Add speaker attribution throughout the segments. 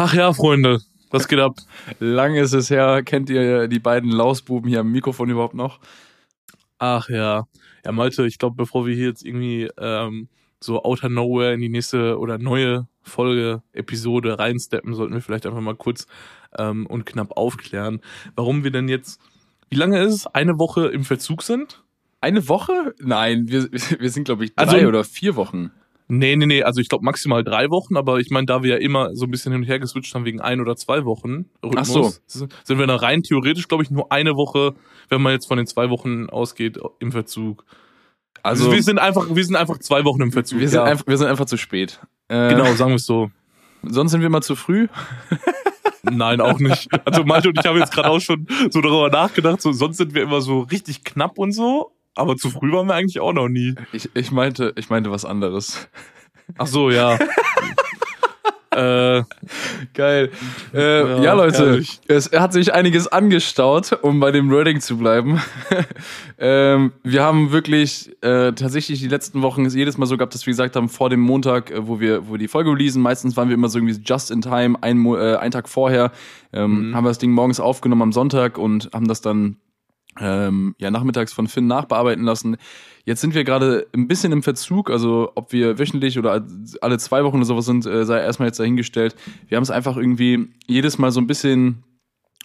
Speaker 1: Ach ja, Freunde, was geht ab?
Speaker 2: Lang ist es her. Kennt ihr die beiden Lausbuben hier am Mikrofon überhaupt noch?
Speaker 1: Ach ja. Ja, Malte, ich glaube, bevor wir hier jetzt irgendwie ähm, so outer nowhere in die nächste oder neue Folge, Episode reinsteppen, sollten wir vielleicht einfach mal kurz ähm, und knapp aufklären, warum wir denn jetzt, wie lange ist es, eine Woche im Verzug sind?
Speaker 2: Eine Woche? Nein, wir, wir sind, glaube ich, drei also, oder vier Wochen.
Speaker 1: Nee, nee, nee, also ich glaube maximal drei Wochen, aber ich meine, da wir ja immer so ein bisschen hin und her geswitcht haben wegen ein oder zwei Wochen
Speaker 2: Rhythmus,
Speaker 1: Ach so. sind wir da rein theoretisch, glaube ich, nur eine Woche, wenn man jetzt von den zwei Wochen ausgeht, im Verzug. Also, also wir sind einfach, wir sind einfach zwei Wochen im Verzug.
Speaker 2: Wir sind, ja. einfach, wir sind einfach zu spät.
Speaker 1: Äh, genau, sagen wir es so.
Speaker 2: Sonst sind wir mal zu früh.
Speaker 1: Nein, auch nicht. Also Malte und ich haben jetzt gerade auch schon so darüber nachgedacht, so sonst sind wir immer so richtig knapp und so, aber zu früh waren wir eigentlich auch noch nie.
Speaker 2: Ich, ich meinte, ich meinte was anderes.
Speaker 1: Ach so, ja.
Speaker 2: äh, Geil. Äh, ja, ja, Leute, herrlich. es hat sich einiges angestaut, um bei dem Wording zu bleiben. ähm, wir haben wirklich äh, tatsächlich die letzten Wochen es jedes Mal so gehabt, dass wir gesagt haben, vor dem Montag, äh, wo wir, wo wir die Folge releasen, meistens waren wir immer so irgendwie just in time, ein, äh, einen Tag vorher, ähm, mhm. haben wir das Ding morgens aufgenommen am Sonntag und haben das dann ähm, ja, nachmittags von Finn nachbearbeiten lassen. Jetzt sind wir gerade ein bisschen im Verzug, also ob wir wöchentlich oder alle zwei Wochen oder sowas sind, äh, sei erstmal jetzt dahingestellt. Wir haben es einfach irgendwie jedes Mal so ein bisschen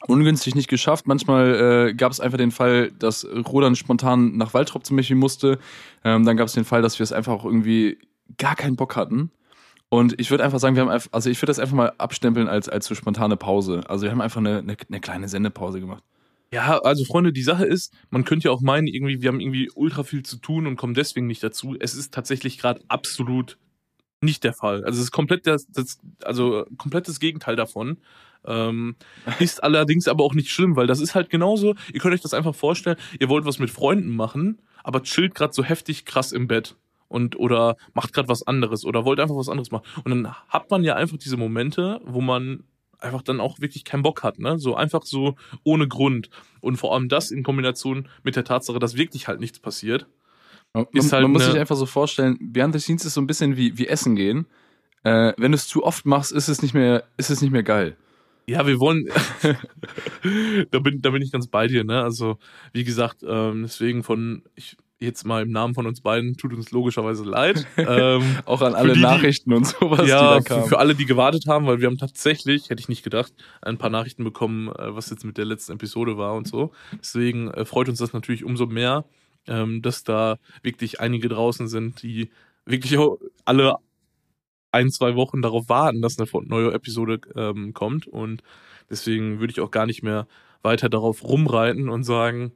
Speaker 2: ungünstig nicht geschafft. Manchmal äh, gab es einfach den Fall, dass Rodan spontan nach Waldrop zum Beispiel musste. Ähm, dann gab es den Fall, dass wir es einfach auch irgendwie gar keinen Bock hatten. Und ich würde einfach sagen, wir haben einfach, also ich würde das einfach mal abstempeln als, als so spontane Pause. Also wir haben einfach eine, eine, eine kleine Sendepause gemacht.
Speaker 1: Ja, also Freunde, die Sache ist, man könnte ja auch meinen, irgendwie, wir haben irgendwie ultra viel zu tun und kommen deswegen nicht dazu. Es ist tatsächlich gerade absolut nicht der Fall. Also es ist komplett das, das also komplettes Gegenteil davon. Ähm, ist allerdings aber auch nicht schlimm, weil das ist halt genauso, ihr könnt euch das einfach vorstellen, ihr wollt was mit Freunden machen, aber chillt gerade so heftig krass im Bett und oder macht gerade was anderes oder wollt einfach was anderes machen. Und dann hat man ja einfach diese Momente, wo man einfach dann auch wirklich keinen Bock hat, ne? So einfach so ohne Grund. Und vor allem das in Kombination mit der Tatsache, dass wirklich halt nichts passiert.
Speaker 2: Man, halt man muss sich einfach so vorstellen, Behind the Scenes ist so ein bisschen wie, wie Essen gehen. Äh, wenn du es zu oft machst, ist es nicht mehr, ist es nicht mehr geil.
Speaker 1: Ja, wir wollen, da bin, da bin ich ganz bei dir, ne? Also, wie gesagt, ähm, deswegen von, ich, jetzt mal im Namen von uns beiden, tut uns logischerweise leid.
Speaker 2: Ähm, auch an alle die, Nachrichten und sowas,
Speaker 1: ja, die da kamen. Für, alle, die gewartet haben, weil wir haben tatsächlich, hätte ich nicht gedacht, ein paar Nachrichten bekommen, äh, was jetzt mit der letzten Episode war und so. Deswegen äh, freut uns das natürlich umso mehr, ähm, dass da wirklich einige draußen sind, die wirklich alle ein, zwei Wochen darauf warten, dass eine neue Episode ähm, kommt. Und deswegen würde ich auch gar nicht mehr weiter darauf rumreiten und sagen,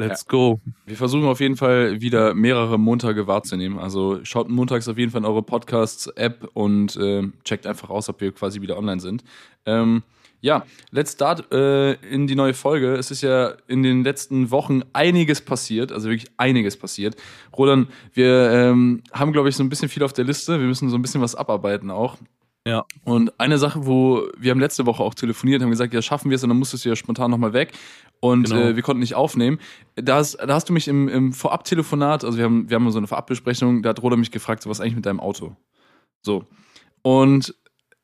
Speaker 1: Let's ja. go.
Speaker 2: Wir versuchen auf jeden Fall wieder mehrere Montage wahrzunehmen. Also schaut montags auf jeden Fall in eure Podcasts-App und äh, checkt einfach aus, ob wir quasi wieder online sind. Ähm, ja, let's start äh, in die neue Folge. Es ist ja in den letzten Wochen einiges passiert, also wirklich einiges passiert. Roland, wir ähm, haben, glaube ich, so ein bisschen viel auf der Liste. Wir müssen so ein bisschen was abarbeiten auch.
Speaker 1: Ja.
Speaker 2: Und eine Sache, wo wir haben letzte Woche auch telefoniert, haben gesagt, ja, schaffen wir es und dann musstest du ja spontan nochmal weg und genau. äh, wir konnten nicht aufnehmen. Da hast, da hast du mich im, im Vorab-Telefonat, also wir haben, wir haben so eine Vorabbesprechung, da hat Roder mich gefragt, so was eigentlich mit deinem Auto? So. Und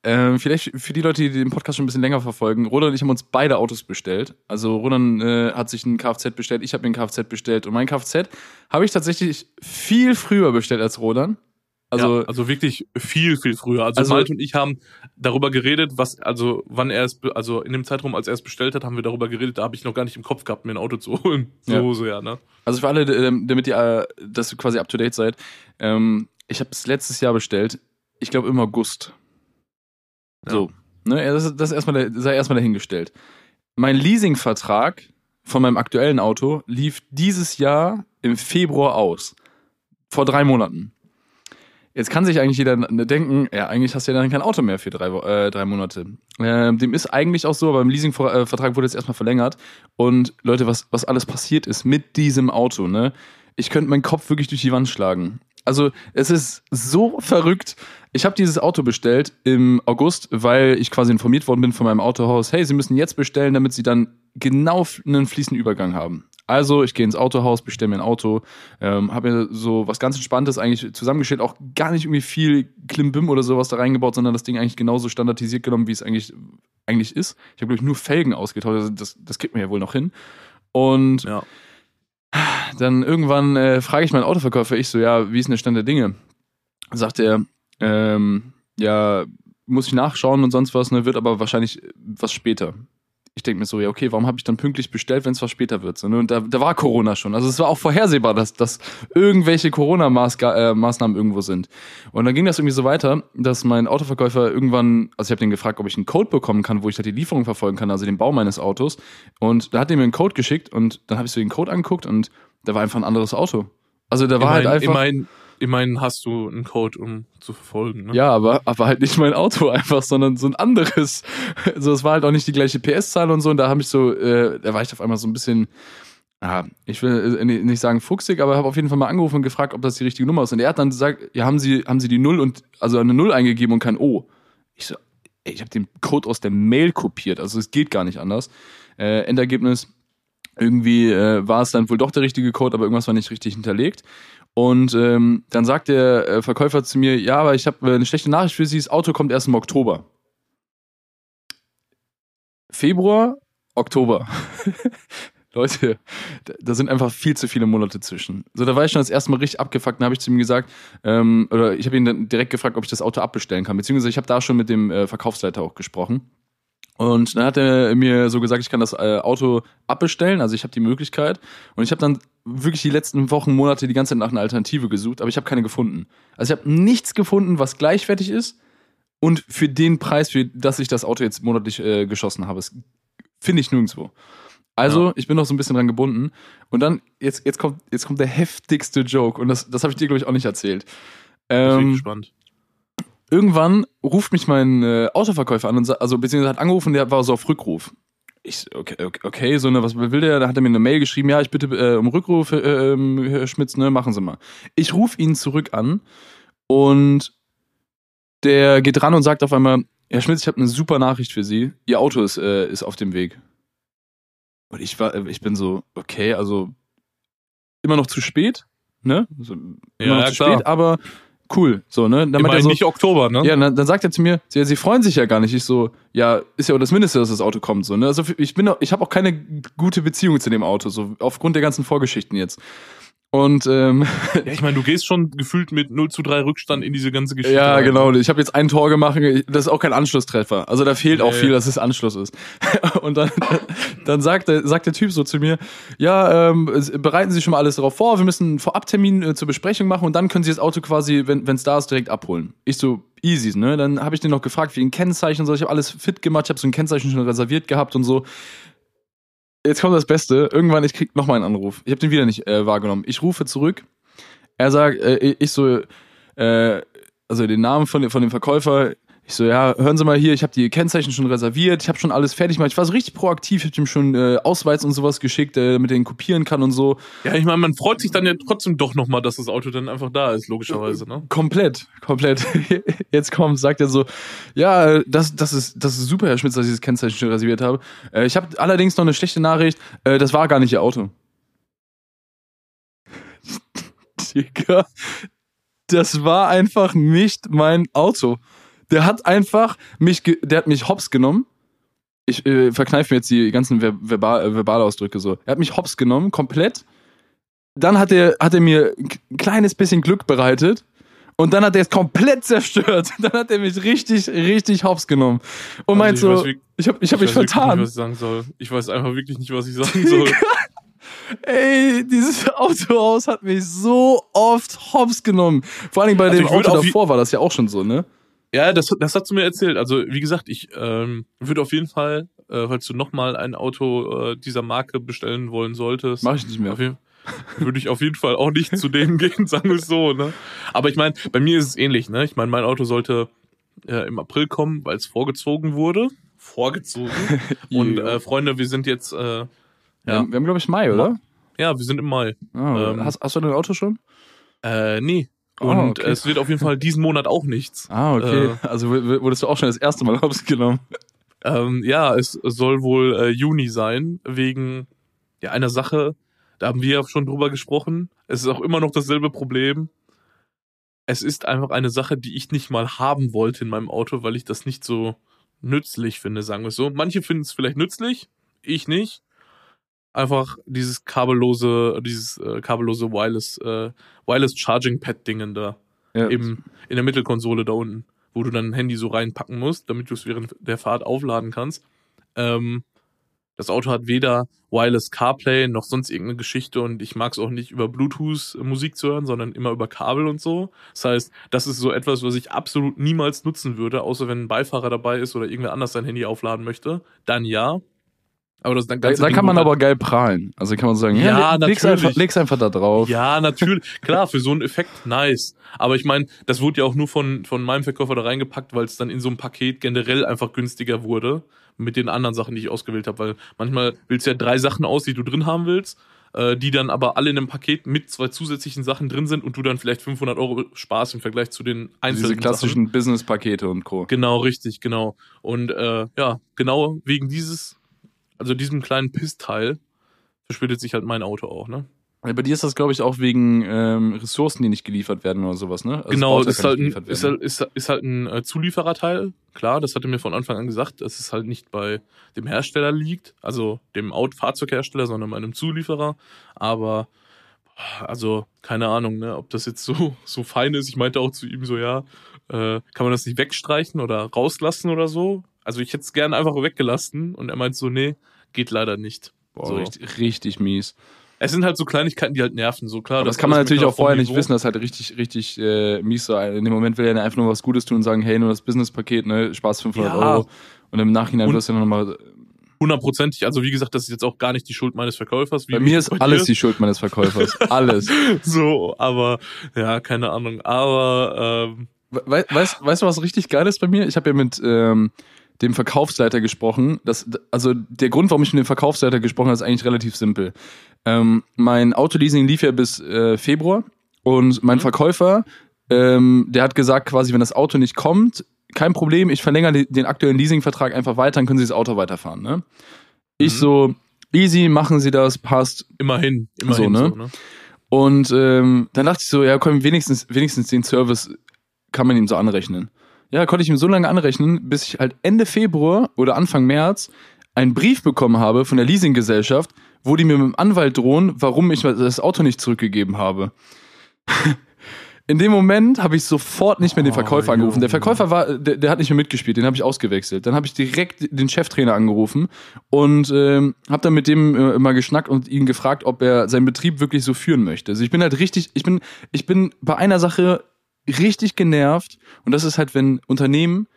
Speaker 2: äh, vielleicht für die Leute, die den Podcast schon ein bisschen länger verfolgen, Roland und ich haben uns beide Autos bestellt. Also Roland äh, hat sich ein Kfz bestellt, ich habe mir ein Kfz bestellt und mein Kfz habe ich tatsächlich viel früher bestellt als Roland.
Speaker 1: Also, ja, also wirklich viel, viel früher. Also, also Malte und ich haben darüber geredet, was, also wann er es, also in dem Zeitraum, als er es bestellt hat, haben wir darüber geredet, da habe ich noch gar nicht im Kopf gehabt, mir ein Auto zu holen. So, ja. so, ja, ne?
Speaker 2: Also für alle, damit ihr, äh, dass ihr quasi up to date seid, ähm, ich habe es letztes Jahr bestellt, ich glaube im August. Ja. So. Ne, das, das erstmal, sei erstmal dahingestellt. Mein Leasingvertrag von meinem aktuellen Auto lief dieses Jahr im Februar aus. Vor drei Monaten. Jetzt kann sich eigentlich jeder denken, ja, eigentlich hast du ja dann kein Auto mehr für drei, äh, drei Monate. Äh, dem ist eigentlich auch so, aber im Leasingvertrag wurde jetzt erstmal verlängert. Und Leute, was, was alles passiert ist mit diesem Auto, ne? Ich könnte meinen Kopf wirklich durch die Wand schlagen. Also es ist so verrückt. Ich habe dieses Auto bestellt im August, weil ich quasi informiert worden bin von meinem Autohaus, hey, Sie müssen jetzt bestellen, damit Sie dann genau einen fließenden Übergang haben. Also, ich gehe ins Autohaus, bestelle mir ein Auto, ähm, habe mir so was ganz Entspanntes eigentlich zusammengestellt, auch gar nicht irgendwie viel Klimbim oder sowas da reingebaut, sondern das Ding eigentlich genauso standardisiert genommen, wie es eigentlich, eigentlich ist. Ich habe, glaube ich, nur Felgen ausgetauscht, also das, das kriegt mir ja wohl noch hin. Und
Speaker 1: Ja.
Speaker 2: dann irgendwann äh, frage ich meinen Autoverkäufer, ich so, ja, wie ist denn der Stand der Dinge? Sagt er, ähm, ja, muss ich nachschauen und sonst was, ne, wird aber wahrscheinlich was später. Ich denke mir so, ja, okay, warum habe ich dann pünktlich bestellt, wenn es was später wird? So, ne? Und da, da war Corona schon. Also es war auch vorhersehbar, dass, dass irgendwelche Corona-Maßnahmen irgendwo sind. Und dann ging das irgendwie so weiter, dass mein Autoverkäufer irgendwann, also ich habe den gefragt, ob ich einen Code bekommen kann, wo ich da die Lieferung verfolgen kann, also den Bau meines Autos. Und da hat er mir einen Code geschickt und dann habe ich so den Code angeguckt und da war einfach ein anderes Auto. Also da war halt einfach.
Speaker 1: immerhin, immerhin hast du einen Code, um zu verfolgen. Ne?
Speaker 2: Ja, aber, aber halt nicht mein Auto einfach, sondern so ein anderes. Also es war halt auch nicht die gleiche PS-Zahl und so. Und da habe ich so, äh, da war ich auf einmal so ein bisschen, ja, ich will äh, nicht sagen fuchsig, aber habe auf jeden Fall mal angerufen und gefragt, ob das die richtige Nummer ist. Und er hat dann gesagt, ja, haben Sie, haben Sie die Null und also eine Null eingegeben und kein O. Ich so, ey, ich habe den Code aus der Mail kopiert, also es geht gar nicht anders. Äh, Endergebnis, irgendwie äh, war es dann wohl doch der richtige Code, aber irgendwas war nicht richtig hinterlegt. Und ähm, dann sagt der äh, Verkäufer zu mir, ja, aber ich habe äh, eine schlechte Nachricht für Sie, das Auto kommt erst im Oktober. Februar, Oktober. Leute, da, sind einfach viel zu viele Monate zwischen. So, da war ich schon das erste Mal richtig abgefuckt. Dann habe ich zu ihm gesagt, ähm, oder ich habe ihn dann direkt gefragt, ob ich das Auto abbestellen kann. Beziehungsweise ich habe da schon mit dem äh, Verkaufsleiter auch gesprochen. Und dann hat er mir so gesagt, ich kann das äh, Auto abbestellen, also ich habe die Möglichkeit. Und ich habe dann wirklich die letzten Wochen, Monate die ganze Zeit nach einer Alternative gesucht, aber ich habe keine gefunden. Also ich habe nichts gefunden, was gleichwertig ist und für den Preis, für das ich das Auto jetzt monatlich äh, geschossen habe. Finde ich nirgendwo. Also,
Speaker 1: Ja.
Speaker 2: ich bin noch so ein bisschen dran gebunden. Und dann, jetzt, jetzt, kommt, jetzt kommt der heftigste Joke. Und das, das habe ich dir, glaube ich, auch nicht erzählt.
Speaker 1: Ich bin
Speaker 2: Ähm,
Speaker 1: gespannt.
Speaker 2: Irgendwann ruft mich mein äh, Autoverkäufer an und also beziehungsweise hat angerufen, der war so auf Rückruf. Ich okay, okay, okay, so ne, was will der? Da hat er mir eine Mail geschrieben, ja, ich bitte äh, um Rückruf, äh, ähm, Herr Schmitz, ne, machen Sie mal. Ich rufe ihn zurück an und der geht ran und sagt auf einmal, Herr Schmitz, ich habe eine super Nachricht für Sie. Ihr Auto ist, äh, ist auf dem Weg. Und ich war, äh, ich bin so, okay, also immer noch zu spät, ne? So, immer
Speaker 1: Ja,
Speaker 2: noch
Speaker 1: ja,
Speaker 2: zu
Speaker 1: klar.
Speaker 2: spät, aber cool, so, ne? Dann meint er so,
Speaker 1: nicht Oktober, ne?
Speaker 2: ja, dann, dann sagt er zu mir, sie, sie freuen sich ja gar nicht. Ich so, ja, ist ja auch das Mindeste, dass das Auto kommt. So, ne? Also ich bin, auch- ich habe auch keine gute Beziehung zu dem Auto, so aufgrund der ganzen Vorgeschichten jetzt. Und ähm,
Speaker 1: Ja, ich meine, du gehst schon gefühlt mit 0 zu 3 Rückstand in diese ganze Geschichte.
Speaker 2: ja,
Speaker 1: rein.
Speaker 2: genau. Ich habe jetzt ein Tor gemacht. Das ist auch kein Anschlusstreffer. Also da fehlt auch
Speaker 1: Nee.
Speaker 2: viel, dass es Anschluss ist. Und dann, dann sagt, der, sagt der Typ so zu mir, ja, ähm, bereiten Sie schon mal alles darauf vor. Wir müssen einen Vorabtermin äh, zur Besprechung machen und dann können Sie das Auto quasi, wenn es da ist, direkt abholen. Ich so, easy, ne? Dann habe ich den noch gefragt, wie ein Kennzeichen und so. Ich habe alles fit gemacht. Ich habe so ein Kennzeichen schon reserviert gehabt und so. Jetzt kommt das Beste. Irgendwann, ich krieg noch mal einen Anruf. Ich habe den wieder nicht äh, wahrgenommen. Ich rufe zurück. Er sagt, äh, ich so, äh, also den Namen von, von dem Verkäufer. Ich so, ja, hören Sie mal hier, ich habe die Kennzeichen schon reserviert, ich habe schon alles fertig gemacht. Ich war so richtig proaktiv, ich habe ihm schon äh, Ausweis und sowas geschickt, äh, damit er ihn kopieren kann und so.
Speaker 1: Ja, ich meine, man freut sich dann ja trotzdem doch nochmal, dass das Auto dann einfach da ist, logischerweise, ne?
Speaker 2: Komplett, komplett. Jetzt kommt, sagt er so, ja, das, das, ist, das ist super, Herr Schmitz, dass ich das Kennzeichen schon reserviert habe. Äh, ich habe allerdings noch eine schlechte Nachricht, äh, das war gar nicht Ihr Auto. Digga, das war einfach nicht mein Auto. Der hat einfach mich, der hat mich hops genommen. Ich äh, verkneife mir jetzt die ganzen Ver Verbal äh, Verbalausdrücke so. Er hat mich hops genommen, komplett. Dann hat er, hat er mir ein kleines bisschen Glück bereitet. Und dann hat er es komplett zerstört. Dann hat er mich richtig, richtig hops genommen. Und meint
Speaker 1: Also ich
Speaker 2: so,
Speaker 1: weiß,
Speaker 2: ich habe ich hab mich
Speaker 1: weiß wirklich
Speaker 2: vertan.
Speaker 1: Nicht, was ich sagen soll. Ich weiß einfach wirklich nicht, was ich sagen soll.
Speaker 2: Ey, dieses Autohaus hat mich so oft hops genommen. Vor allem bei
Speaker 1: Also
Speaker 2: dem
Speaker 1: ich
Speaker 2: Auto davor war das ja auch schon so, ne?
Speaker 1: Ja, das, das hast du mir erzählt. Also, wie gesagt, ich ähm, würde auf jeden Fall, äh, falls du nochmal ein Auto äh, dieser Marke bestellen wollen solltest,
Speaker 2: Mach ich nicht mehr.
Speaker 1: Auf jeden, würde ich auf jeden Fall auch nicht zu dem gehen, sagen wir es so, ne? Aber ich meine, bei mir ist es ähnlich, ne? Ich meine, mein Auto sollte äh, im April kommen, weil es vorgezogen wurde. Vorgezogen. Und äh, Freunde, wir sind jetzt, äh,
Speaker 2: Wir
Speaker 1: ja,
Speaker 2: haben, wir haben glaube ich, Mai, oder?
Speaker 1: ja, wir sind im Mai.
Speaker 2: Ah,
Speaker 1: Ähm,
Speaker 2: hast, hast du dein Auto schon?
Speaker 1: Äh, nee.
Speaker 2: Ah,
Speaker 1: Und
Speaker 2: okay.
Speaker 1: es wird auf jeden Fall diesen Monat auch nichts.
Speaker 2: Ah, okay.
Speaker 1: Äh,
Speaker 2: also wurdest du auch schon das erste Mal hops genommen.
Speaker 1: Ähm, ja, es soll wohl äh, Juni sein, wegen ja, einer Sache, Da haben wir ja schon drüber gesprochen. Es ist auch immer noch dasselbe Problem. Es ist einfach eine Sache, die ich nicht mal haben wollte in meinem Auto, weil ich das nicht so nützlich finde, sagen wir es so. Manche finden es vielleicht nützlich, ich nicht. Einfach dieses kabellose, dieses äh, kabellose Wireless, äh, Wireless Charging Pad Dingen da. Ja. Im, in der Mittelkonsole da unten, wo du dann ein Handy so reinpacken musst, damit du es während der Fahrt aufladen kannst. Ähm, das Auto hat weder Wireless CarPlay noch sonst irgendeine Geschichte und ich mag es auch nicht über Bluetooth Musik zu hören, sondern immer über Kabel und so. Das heißt, das ist so etwas, was ich absolut niemals nutzen würde, außer wenn ein Beifahrer dabei ist oder irgendwer anders sein Handy aufladen möchte. Dann ja.
Speaker 2: Aber das dann da, da kann man aber geil prahlen. Also kann man sagen, ja, ja leg's, einfach, leg's einfach da drauf.
Speaker 1: Ja, natürlich. Klar, für so einen Effekt nice. Aber ich meine, das wurde ja auch nur von, von meinem Verkäufer da reingepackt, weil es dann in so einem Paket generell einfach günstiger wurde mit den anderen Sachen, die ich ausgewählt habe, weil manchmal willst du ja drei Sachen aus, die du drin haben willst, äh, die dann aber alle in einem Paket mit zwei zusätzlichen Sachen drin sind und du dann vielleicht 500 Euro sparst im Vergleich zu den einzelnen
Speaker 2: Diese klassischen Business-Pakete und Co.
Speaker 1: Genau, richtig, genau. Und äh, ja, genau wegen dieses, also diesem kleinen Pissteil verspätet sich halt mein Auto auch, ne?
Speaker 2: Bei dir ist das, glaube ich, auch wegen ähm, Ressourcen, die nicht geliefert werden oder sowas, ne?
Speaker 1: Also genau, ist halt, ein, ist, halt, ist, ist halt ein äh, Zuliefererteil. Klar, das hatte mir von Anfang an gesagt, dass es halt nicht bei dem Hersteller liegt, also dem Fahrzeughersteller, sondern bei einem Zulieferer. Aber also keine Ahnung, ne, ob das jetzt so so fein ist. Ich meinte auch zu ihm so, ja, äh, kann man das nicht wegstreichen oder rauslassen oder so? Also ich hätte es gerne einfach weggelassen und er meint so, nee, geht leider nicht.
Speaker 2: Boah, so. richtig, richtig mies.
Speaker 1: Es sind halt so Kleinigkeiten, die halt nerven, so klar.
Speaker 2: Aber das kann man natürlich auch vorher nicht wissen, das ist halt richtig, richtig äh, mies so. In dem Moment will er einfach nur was Gutes tun und sagen, hey, nur das Businesspaket, ne, Spaß 500 ja. Euro. Und im Nachhinein wirst du dann nochmal
Speaker 1: hundertprozentig. Also wie gesagt, das ist jetzt auch gar nicht die Schuld meines Verkäufers.
Speaker 2: bei mir ist bei alles die Schuld meines Verkäufers. alles.
Speaker 1: so, aber ja, keine Ahnung. Aber ähm,
Speaker 2: We weißt, weißt du, was richtig geil ist bei mir? Ich habe ja mit ähm, dem Verkaufsleiter gesprochen. Das, also der Grund, warum ich mit dem Verkaufsleiter gesprochen habe, ist eigentlich relativ simpel. Ähm, mein Autoleasing lief ja bis äh, Februar und mein mhm. Verkäufer, ähm, der hat gesagt, quasi, wenn das Auto nicht kommt, kein Problem, ich verlängere den aktuellen Leasingvertrag einfach weiter, dann können Sie das Auto weiterfahren. Ne? Ich mhm. so, easy, machen Sie das, passt.
Speaker 1: Immerhin, immerhin so, ne? So, ne?
Speaker 2: Und ähm, dann dachte ich so, ja komm, wenigstens, wenigstens den Service kann man ihm so anrechnen. Ja, konnte ich ihm so lange anrechnen, bis ich halt Ende Februar oder Anfang März einen Brief bekommen habe von der Leasinggesellschaft, wo die mir mit dem Anwalt drohen, warum ich das Auto nicht zurückgegeben habe. In dem Moment habe ich sofort nicht mehr den Verkäufer oh, angerufen. Der Verkäufer war, der, der hat nicht mehr mitgespielt, den habe ich ausgewechselt. Dann habe ich direkt den Cheftrainer angerufen und ähm, habe dann mit dem äh, mal geschnackt und ihn gefragt, ob er seinen Betrieb wirklich so führen möchte. Also ich bin halt richtig, ich bin, ich bin bei einer Sache richtig genervt. Und das ist halt, wenn Unternehmen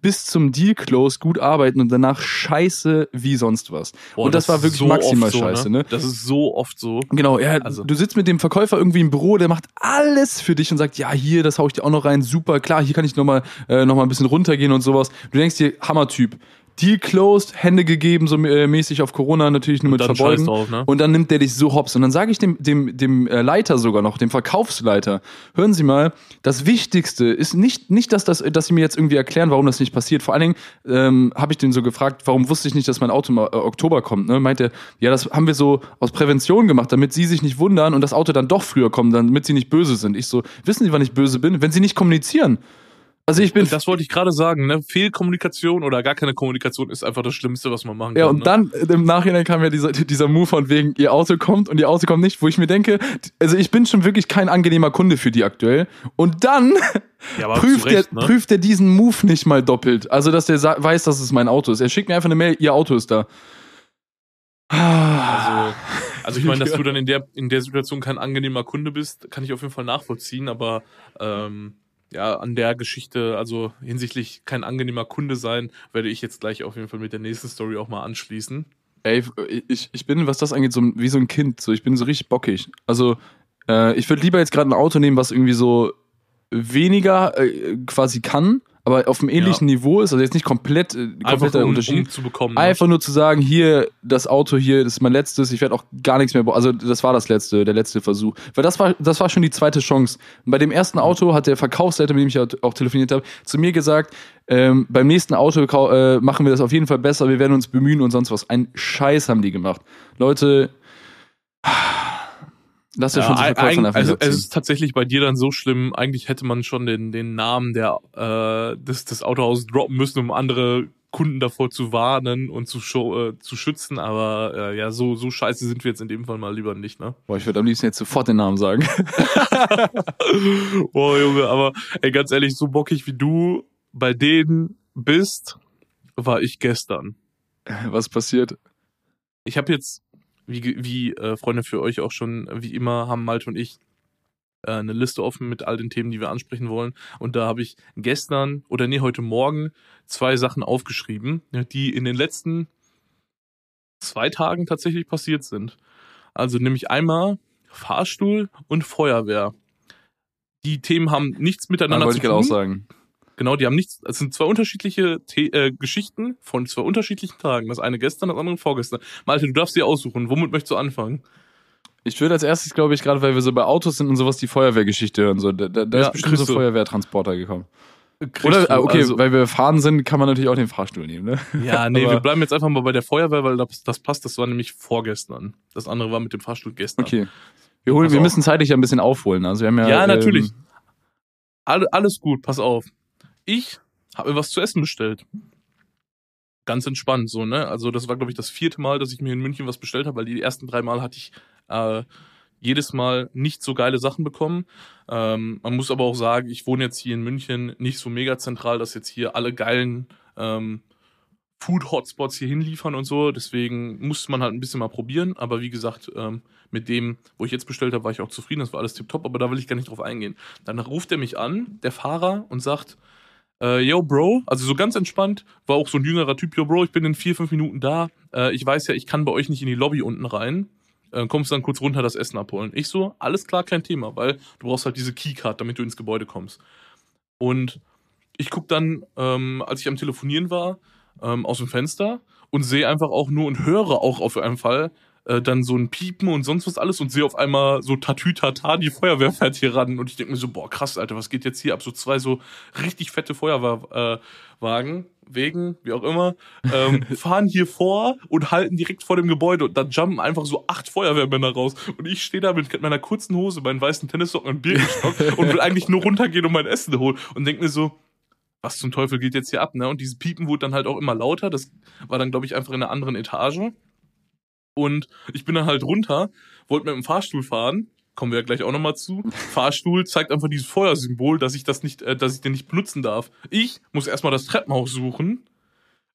Speaker 2: bis zum Deal Close gut arbeiten und danach scheiße wie sonst was. Boah, und das, das war wirklich so maximal so, scheiße, ne? ne?
Speaker 1: Das ist so oft so.
Speaker 2: Genau, ja, also. du sitzt mit dem Verkäufer irgendwie im Büro, der macht alles für dich und sagt, ja, hier, das hau ich dir auch noch rein, super, klar, hier kann ich nochmal äh, noch mal ein bisschen runtergehen und sowas. Du denkst dir, Hammertyp. Deal closed, Hände gegeben, so äh, mäßig auf Corona natürlich nur und mit Verbeugen. Drauf, ne? Und dann nimmt der dich so hops. Und dann sage ich dem, dem, dem äh, Leiter sogar noch, dem Verkaufsleiter, hören Sie mal, das Wichtigste ist nicht, nicht dass, das, dass Sie mir jetzt irgendwie erklären, warum das nicht passiert. Vor allen Dingen ähm, habe ich den so gefragt, warum wusste ich nicht, dass mein Auto im äh, Oktober kommt. Ne? Meinte, ja, das haben wir so aus Prävention gemacht, damit Sie sich nicht wundern und das Auto dann doch früher kommt, damit Sie nicht böse sind. Ich so, wissen Sie, wann ich böse bin? Wenn Sie nicht kommunizieren.
Speaker 1: Also ich bin. Das wollte ich gerade sagen, ne? Fehlkommunikation oder gar keine Kommunikation ist einfach das Schlimmste, was man machen
Speaker 2: kann.
Speaker 1: Ja,
Speaker 2: und
Speaker 1: ne?
Speaker 2: dann im Nachhinein kam ja dieser, dieser Move von wegen, ihr Auto kommt und ihr Auto kommt nicht, wo ich mir denke, also ich bin schon wirklich kein angenehmer Kunde für die aktuell. Und dann ja, prüft, Recht, der, ne? prüft der diesen Move nicht mal doppelt. Also, dass der weiß, dass es mein Auto ist. Er schickt mir einfach eine Mail, ihr Auto ist da.
Speaker 1: Also, also ich meine, dass du dann in der, in der Situation kein angenehmer Kunde bist, kann ich auf jeden Fall nachvollziehen, aber ähm, ja, an der Geschichte, also hinsichtlich kein angenehmer Kunde sein, werde ich jetzt gleich auf jeden Fall mit der nächsten Story auch mal anschließen.
Speaker 2: Ey, ich, ich bin, was das angeht, so wie so ein Kind. So, ich bin so richtig bockig. Also, äh, ich würde lieber jetzt gerade ein Auto nehmen, was irgendwie so weniger äh, quasi kann, aber auf einem ähnlichen ja. Niveau ist, also jetzt nicht komplett äh, kompletter um, Unterschied. Um
Speaker 1: zu bekommen?
Speaker 2: Einfach nur zu sagen, hier, das Auto hier, das ist mein letztes, ich werde auch gar nichts mehr, also das war das letzte, der letzte Versuch. Weil das war, das war schon die zweite Chance. Und bei dem ersten Auto hat der Verkaufsleiter, mit dem ich auch telefoniert habe, zu mir gesagt, ähm, beim nächsten Auto äh, machen wir das auf jeden Fall besser, wir werden uns bemühen und sonst was. Ein Scheiß haben die gemacht. Leute, Das ist ja, schon
Speaker 1: so Verkäufer also, Es ist tatsächlich bei dir dann so schlimm, eigentlich hätte man schon den, den Namen der, äh, des, des Autohauses droppen müssen, um andere Kunden davor zu warnen und zu, show, äh, zu schützen, aber äh, ja, so, so scheiße sind wir jetzt in dem Fall mal lieber nicht, ne?
Speaker 2: Boah, ich würde am liebsten jetzt sofort den Namen sagen.
Speaker 1: Boah, Junge, aber ey, ganz ehrlich, so bockig wie du bei denen bist, war ich gestern.
Speaker 2: Was passiert?
Speaker 1: Ich habe jetzt, wie, wie äh, Freunde für euch auch schon, wie immer, haben Malte und ich äh, eine Liste offen mit all den Themen, die wir ansprechen wollen. Und da habe ich gestern oder nee, heute Morgen zwei Sachen aufgeschrieben, die in den letzten zwei Tagen tatsächlich passiert sind. Also nämlich einmal Fahrstuhl und Feuerwehr. Die Themen haben nichts miteinander
Speaker 2: zu tun. Wollte ich auch sagen.
Speaker 1: Genau, die haben nichts. Es sind zwei unterschiedliche The äh, Geschichten von zwei unterschiedlichen Tagen. Das eine gestern, das andere vorgestern. Malte, du darfst dir aussuchen. Womit möchtest du anfangen?
Speaker 2: Ich würde als erstes, glaube ich, gerade weil wir so bei Autos sind und sowas, die Feuerwehrgeschichte hören. So, da, da ja, ist bestimmt so Feuerwehrtransporter gekommen. Kriegst Oder, du, okay, also, weil wir fahren sind, kann man natürlich auch den Fahrstuhl nehmen, ne?
Speaker 1: Ja, nee, wir bleiben jetzt einfach mal bei der Feuerwehr, weil das, das passt. Das war nämlich vorgestern. Das andere war mit dem Fahrstuhl gestern.
Speaker 2: Okay. Wir, holen, wir müssen zeitlich ein bisschen aufholen. Also wir haben ja,
Speaker 1: ja natürlich. Ähm, All, alles gut, pass auf. Ich habe mir was zu essen bestellt ganz entspannt so, ne? Also das war, glaube ich, das vierte Mal, dass ich mir in München was bestellt habe, weil die ersten drei Mal hatte ich äh, jedes Mal nicht so geile Sachen bekommen. Ähm, man muss aber auch sagen, ich wohne jetzt hier in München nicht so mega zentral, dass jetzt hier alle geilen ähm, Food-Hotspots hier hinliefern und so. Deswegen musste man halt ein bisschen mal probieren. Aber wie gesagt, ähm, mit dem, wo ich jetzt bestellt habe, war ich auch zufrieden. Das war alles tipptopp, aber da will ich gar nicht drauf eingehen. Dann ruft er mich an, der Fahrer, und sagt, äh, yo, Bro, also so ganz entspannt, war auch so ein jüngerer Typ, yo, Bro, ich bin in vier, fünf Minuten da. Äh, ich weiß ja, ich kann bei euch nicht in die Lobby unten rein. Äh, kommst dann kurz runter das Essen abholen. Ich so, alles klar, kein Thema, weil du brauchst halt diese Keycard, damit du ins Gebäude kommst. Und ich guck dann, ähm, als ich am Telefonieren war, ähm, aus dem Fenster und sehe einfach auch nur und höre auch auf einen Fall, äh, dann so ein Piepen und sonst was alles und sehe auf einmal so Tatütata, die Feuerwehr fährt hier ran und ich denke mir so, boah, krass, Alter, was geht jetzt hier ab? So zwei so richtig fette Feuerwehrwagen, äh, wegen, wie auch immer, ähm, fahren hier vor und halten direkt vor dem Gebäude und da jumpen einfach so acht Feuerwehrmänner raus und ich stehe da mit meiner kurzen Hose, meinen weißen Tennissocken und Birkenstock und will eigentlich nur runtergehen und mein Essen holen und denke mir so, was zum Teufel geht jetzt hier ab, ne? Und dieses Piepen wurde dann halt auch immer lauter. Das war dann, glaube ich, einfach in einer anderen Etage. Und ich bin dann halt runter, wollte mit dem Fahrstuhl fahren, kommen wir ja gleich auch nochmal zu. Fahrstuhl zeigt einfach dieses Feuersymbol, dass ich das nicht, äh, dass ich den nicht benutzen darf. Ich muss erstmal das Treppenhaus suchen.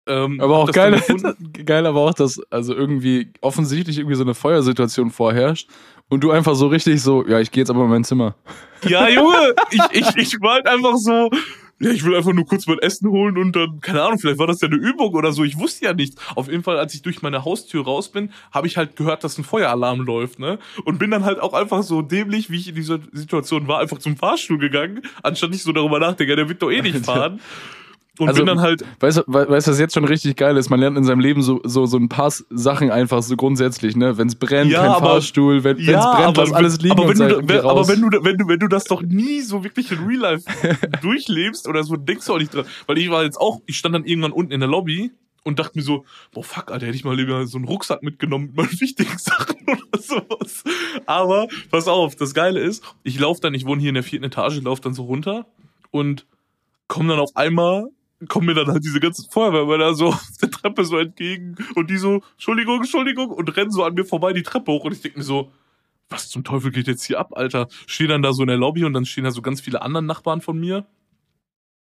Speaker 2: Ähm, aber auch geil, geil, aber auch, dass also irgendwie offensichtlich irgendwie so eine Feuersituation vorherrscht und du einfach so richtig so, ja, ich gehe jetzt aber in mein Zimmer.
Speaker 1: Ja, Junge, ich, ich, ich war halt einfach so, ja, ich will einfach nur kurz mein Essen holen und dann, keine Ahnung, vielleicht war das ja eine Übung oder so, ich wusste ja nichts. Auf jeden Fall, als ich durch meine Haustür raus bin, habe ich halt gehört, dass ein Feueralarm läuft, ne? Und bin dann halt auch einfach so dämlich, wie ich in dieser Situation war, einfach zum Fahrstuhl gegangen, anstatt nicht so darüber nachdenken, der wird doch eh nicht fahren. Und also, bin dann halt.
Speaker 2: Weißt du, weißt, was jetzt schon richtig geil ist? Man lernt in seinem Leben so, so, so ein paar Sachen einfach so grundsätzlich, ne? Wenn es brennt, ja, kein aber, Fahrstuhl, wenn es ja, brennt, lass alles liegen
Speaker 1: aber wenn, du, wenn, aber wenn du, wenn du, wenn du das doch nie so wirklich in Real Life durchlebst oder so, denkst du auch nicht dran. Weil ich war jetzt auch, ich stand dann irgendwann unten in der Lobby und dachte mir so, boah, fuck, Alter, hätte ich mal lieber so einen Rucksack mitgenommen mit meinen wichtigen Sachen oder sowas. Aber, pass auf, das Geile ist, ich laufe dann, ich wohne hier in der vierten Etage, laufe dann so runter und komme dann auf einmal kommen mir dann halt diese ganzen Feuerwehrmänner so auf der Treppe so entgegen und die so, Entschuldigung, Entschuldigung, und rennen so an mir vorbei die Treppe hoch und ich denke mir so, was zum Teufel geht jetzt hier ab, Alter? Stehe dann da so in der Lobby und dann stehen da so ganz viele anderen Nachbarn von mir.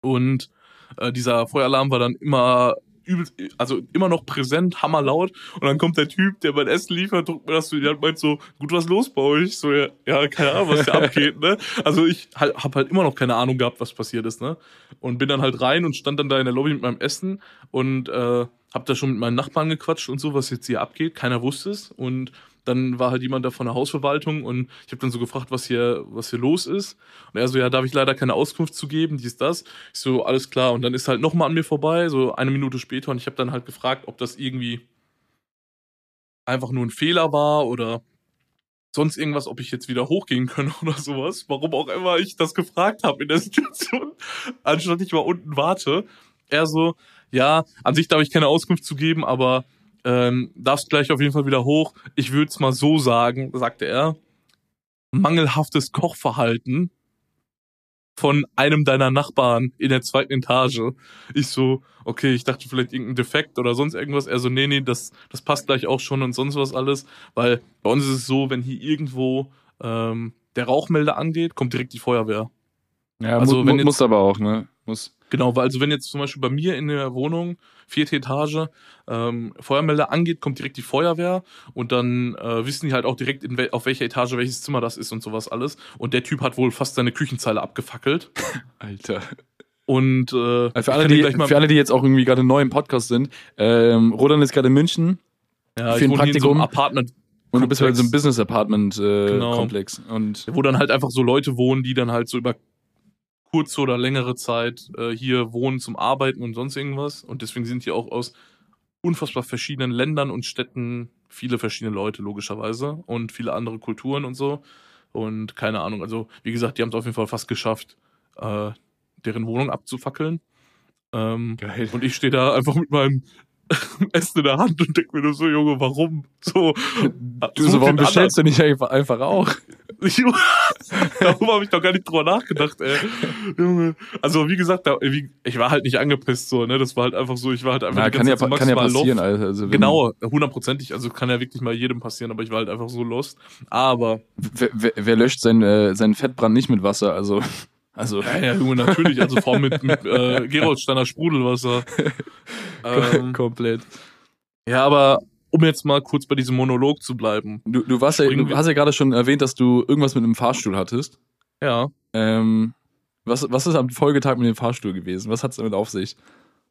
Speaker 1: Und äh, dieser Feueralarm war dann immer übel, also immer noch präsent, hammerlaut. Und dann kommt der Typ, der mein Essen liefert, drückt mir das so, der meint so, gut, was los bei euch? So, ja, ja keine Ahnung, was hier abgeht, ne? Also ich halt, hab halt immer noch keine Ahnung gehabt, was passiert ist, ne? Und bin dann halt rein und stand dann da in der Lobby mit meinem Essen und äh, hab da schon mit meinen Nachbarn gequatscht und so, was jetzt hier abgeht. Keiner wusste es. Und dann war halt jemand da von der Hausverwaltung und ich habe dann so gefragt, was hier, was hier los ist. Und er so, ja, darf ich leider keine Auskunft zu geben, dies, das. Ich so, alles klar. Und dann ist halt nochmal an mir vorbei, so eine Minute später. Und ich habe dann halt gefragt, ob das irgendwie einfach nur ein Fehler war oder sonst irgendwas, ob ich jetzt wieder hochgehen kann oder sowas. Warum auch immer ich das gefragt habe in der Situation, anstatt ich mal unten warte. Er so, ja, an sich darf ich keine Auskunft zu geben, aber ähm, darfst gleich auf jeden Fall wieder hoch. Ich würde es mal so sagen, sagte er, mangelhaftes Kochverhalten von einem deiner Nachbarn in der zweiten Etage. Ich so, okay, ich dachte vielleicht irgendein Defekt oder sonst irgendwas. Er so, nee, nee, das, das passt gleich auch schon und sonst was alles. Weil bei uns ist es so, wenn hier irgendwo ähm, der Rauchmelder angeht, kommt direkt die Feuerwehr.
Speaker 2: Ja, also, mu wenn jetzt, muss aber auch, ne? Muss.
Speaker 1: Genau, weil also wenn jetzt zum Beispiel bei mir in der Wohnung, vierte Etage, ähm, Feuermelder angeht, kommt direkt die Feuerwehr und dann äh, wissen die halt auch direkt, in wel auf welcher Etage welches Zimmer das ist und sowas alles. Und der Typ hat wohl fast seine Küchenzeile abgefackelt.
Speaker 2: Alter.
Speaker 1: Und äh,
Speaker 2: also für, alle, die, für alle, die jetzt auch irgendwie gerade neu im Podcast sind, ähm, Rodan ist gerade in München.
Speaker 1: Ja, für ein Praktikum. So Apartment
Speaker 2: und du bist halt so ein Business Apartment äh, genau. Komplex und
Speaker 1: wo dann halt einfach so Leute wohnen, die dann halt so über kurze oder längere Zeit äh, hier wohnen zum Arbeiten und sonst irgendwas. Und deswegen sind hier auch aus unfassbar verschiedenen Ländern und Städten viele verschiedene Leute, logischerweise. Und viele andere Kulturen und so. Und keine Ahnung. Also, wie gesagt, die haben es auf jeden Fall fast geschafft, äh, deren Wohnung abzufackeln. Ähm, Geil. Und ich stehe da einfach mit meinem Essen in der Hand und denke mir nur so, Junge, warum? So,
Speaker 2: du, so, warum bestellst du nicht einfach auch?
Speaker 1: Darüber habe ich doch gar nicht drüber nachgedacht, ey. Junge. Also, wie gesagt, da, wie, ich war halt nicht angepisst, so, ne? Das war halt einfach so, ich war halt einfach
Speaker 2: Na, die ganze kann, ja, kann ja passieren, Alter. Also,
Speaker 1: genau, hundertprozentig. Also, kann ja wirklich mal jedem passieren, aber ich war halt einfach so lost. Aber.
Speaker 2: Wer, wer, wer löscht seinen, äh, seinen Fettbrand nicht mit Wasser? Also. Also.
Speaker 1: Ja, ja, Junge, natürlich. Also vor allem mit, mit äh, Gerolsteiner Sprudelwasser.
Speaker 2: Ähm, Komplett.
Speaker 1: Ja, aber um jetzt mal kurz bei diesem Monolog zu bleiben.
Speaker 2: Du, du, warst ja, du hast ja gerade schon erwähnt, dass du irgendwas mit einem Fahrstuhl hattest.
Speaker 1: Ja.
Speaker 2: Ähm, was, was ist am Folgetag mit dem Fahrstuhl gewesen? Was hat es damit auf sich?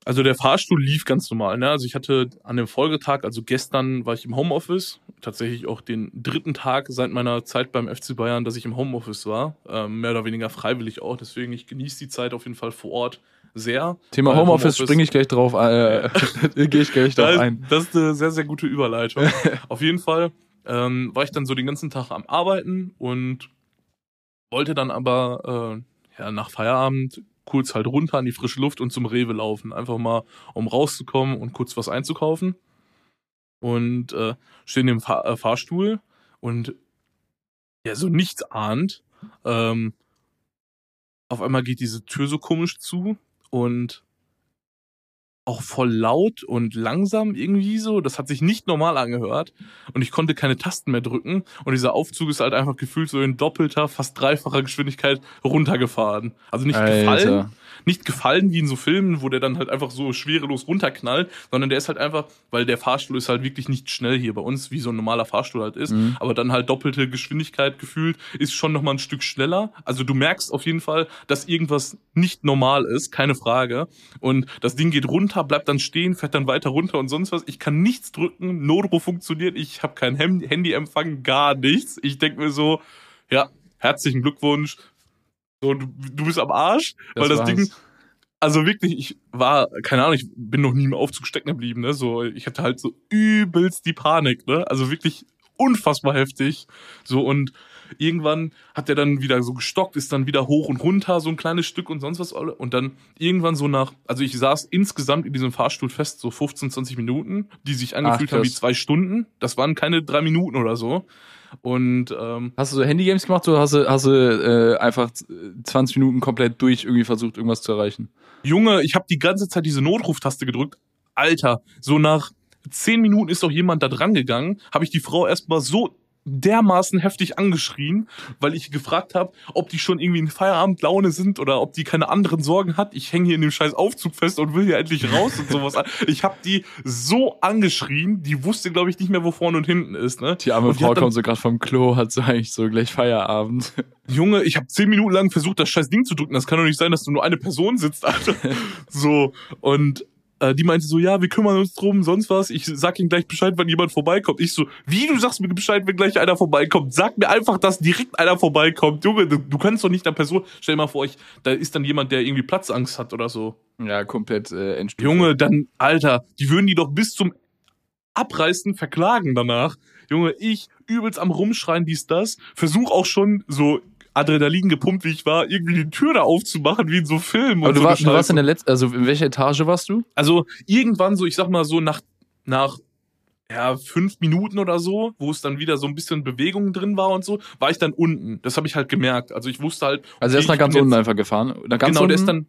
Speaker 1: Also der Fahrstuhl lief ganz normal. Ne? Also ich hatte an dem Folgetag, also gestern war ich im Homeoffice, tatsächlich auch den dritten Tag seit meiner Zeit beim FC Bayern, dass ich im Homeoffice war, ähm, mehr oder weniger freiwillig auch. Deswegen ich genieße die Zeit auf jeden Fall vor Ort sehr.
Speaker 2: Thema Homeoffice, Homeoffice springe ich gleich drauf, äh, gehe ich gleich drauf ein.
Speaker 1: Das ist eine sehr sehr gute Überleitung. auf jeden Fall ähm, war ich dann so den ganzen Tag am Arbeiten und wollte dann aber äh, ja, nach Feierabend kurz halt runter an die frische Luft und zum Rewe laufen. Einfach mal, um rauszukommen und kurz was einzukaufen. Und äh, stehen im Fahr äh, Fahrstuhl und ja, so nichts ahnt. Ähm, auf einmal geht diese Tür so komisch zu und auch voll laut und langsam irgendwie so. Das hat sich nicht normal angehört. Und ich konnte keine Tasten mehr drücken. Und dieser Aufzug ist halt einfach gefühlt so in doppelter, fast dreifacher Geschwindigkeit runtergefahren. Also nicht Alter. gefallen, nicht gefallen wie in so Filmen, wo der dann halt einfach so schwerelos runterknallt, sondern der ist halt einfach, weil der Fahrstuhl ist halt wirklich nicht schnell hier bei uns, wie so ein normaler Fahrstuhl halt ist, mhm. aber dann halt doppelte Geschwindigkeit gefühlt, ist schon nochmal ein Stück schneller. Also du merkst auf jeden Fall, dass irgendwas nicht normal ist, keine Frage. Und das Ding geht runter, bleibt dann stehen, fährt dann weiter runter und sonst was. Ich kann nichts drücken, Notruf funktioniert, ich habe kein Handyempfang, gar nichts. Ich denk mir so, ja, herzlichen Glückwunsch, so, du, du bist am Arsch, das weil das war's. Ding, also wirklich, ich war, keine Ahnung, ich bin noch nie im Aufzug stecken geblieben, ne? So, ich hatte halt so übelst die Panik, ne? Also wirklich unfassbar heftig. So, und irgendwann hat der dann wieder so gestockt, ist dann wieder hoch und runter, so ein kleines Stück und sonst was. Und dann irgendwann so nach, also ich saß insgesamt in diesem Fahrstuhl fest, so 15, 20 Minuten, die sich angefühlt Ach, haben wie zwei Stunden. Das waren keine drei Minuten oder so. Und ähm,
Speaker 2: hast du so Handygames gemacht oder hast du, hast du äh, einfach 20 Minuten komplett durch irgendwie versucht, irgendwas zu erreichen?
Speaker 1: Junge, ich habe die ganze Zeit diese Notruftaste gedrückt. Alter, so nach 10 Minuten ist doch jemand da dran gegangen, habe ich die Frau erstmal so dermaßen heftig angeschrien, weil ich gefragt habe, ob die schon irgendwie in Feierabendlaune sind oder ob die keine anderen Sorgen hat. Ich hänge hier in dem scheiß Aufzug fest und will hier endlich raus und sowas. Ich habe die so angeschrien, die wusste, glaube ich, nicht mehr, wo vorne und hinten ist. Ne?
Speaker 2: Die arme die Frau kommt so gerade vom Klo, hat so eigentlich so gleich Feierabend.
Speaker 1: Junge, ich habe zehn Minuten lang versucht, das scheiß Ding zu drücken. Das kann doch nicht sein, dass du nur eine Person sitzt, Alter. so, und äh, die meinte so, ja, wir kümmern uns drum, sonst was. Ich sag ihnen gleich Bescheid, wenn jemand vorbeikommt. Ich so, wie, du sagst mir Bescheid, wenn gleich einer vorbeikommt? Sag mir einfach, dass direkt einer vorbeikommt. Junge, du, du kannst doch nicht der Person, stell dir mal vor, ich, da ist dann jemand, der irgendwie Platzangst hat oder so.
Speaker 2: Ja, komplett äh,
Speaker 1: entstuft. Junge, dann, Alter, die würden die doch bis zum Abreißen verklagen danach. Junge, ich übelst am Rumschreien, dies, das. Versuch auch schon so Adrenalin gepumpt, wie ich war, irgendwie die Tür da aufzumachen, wie in so Filmen.
Speaker 2: Aber du,
Speaker 1: so
Speaker 2: war, du warst in der letzten, also in welcher Etage warst du?
Speaker 1: Also irgendwann so, ich sag mal so nach, nach ja, fünf Minuten oder so, wo es dann wieder so ein bisschen Bewegung drin war und so, war ich dann unten. Das habe ich halt gemerkt. Also ich wusste halt.
Speaker 2: Also er ist nach ganz unten einfach gefahren.
Speaker 1: Nach ganz genau, unten? der ist dann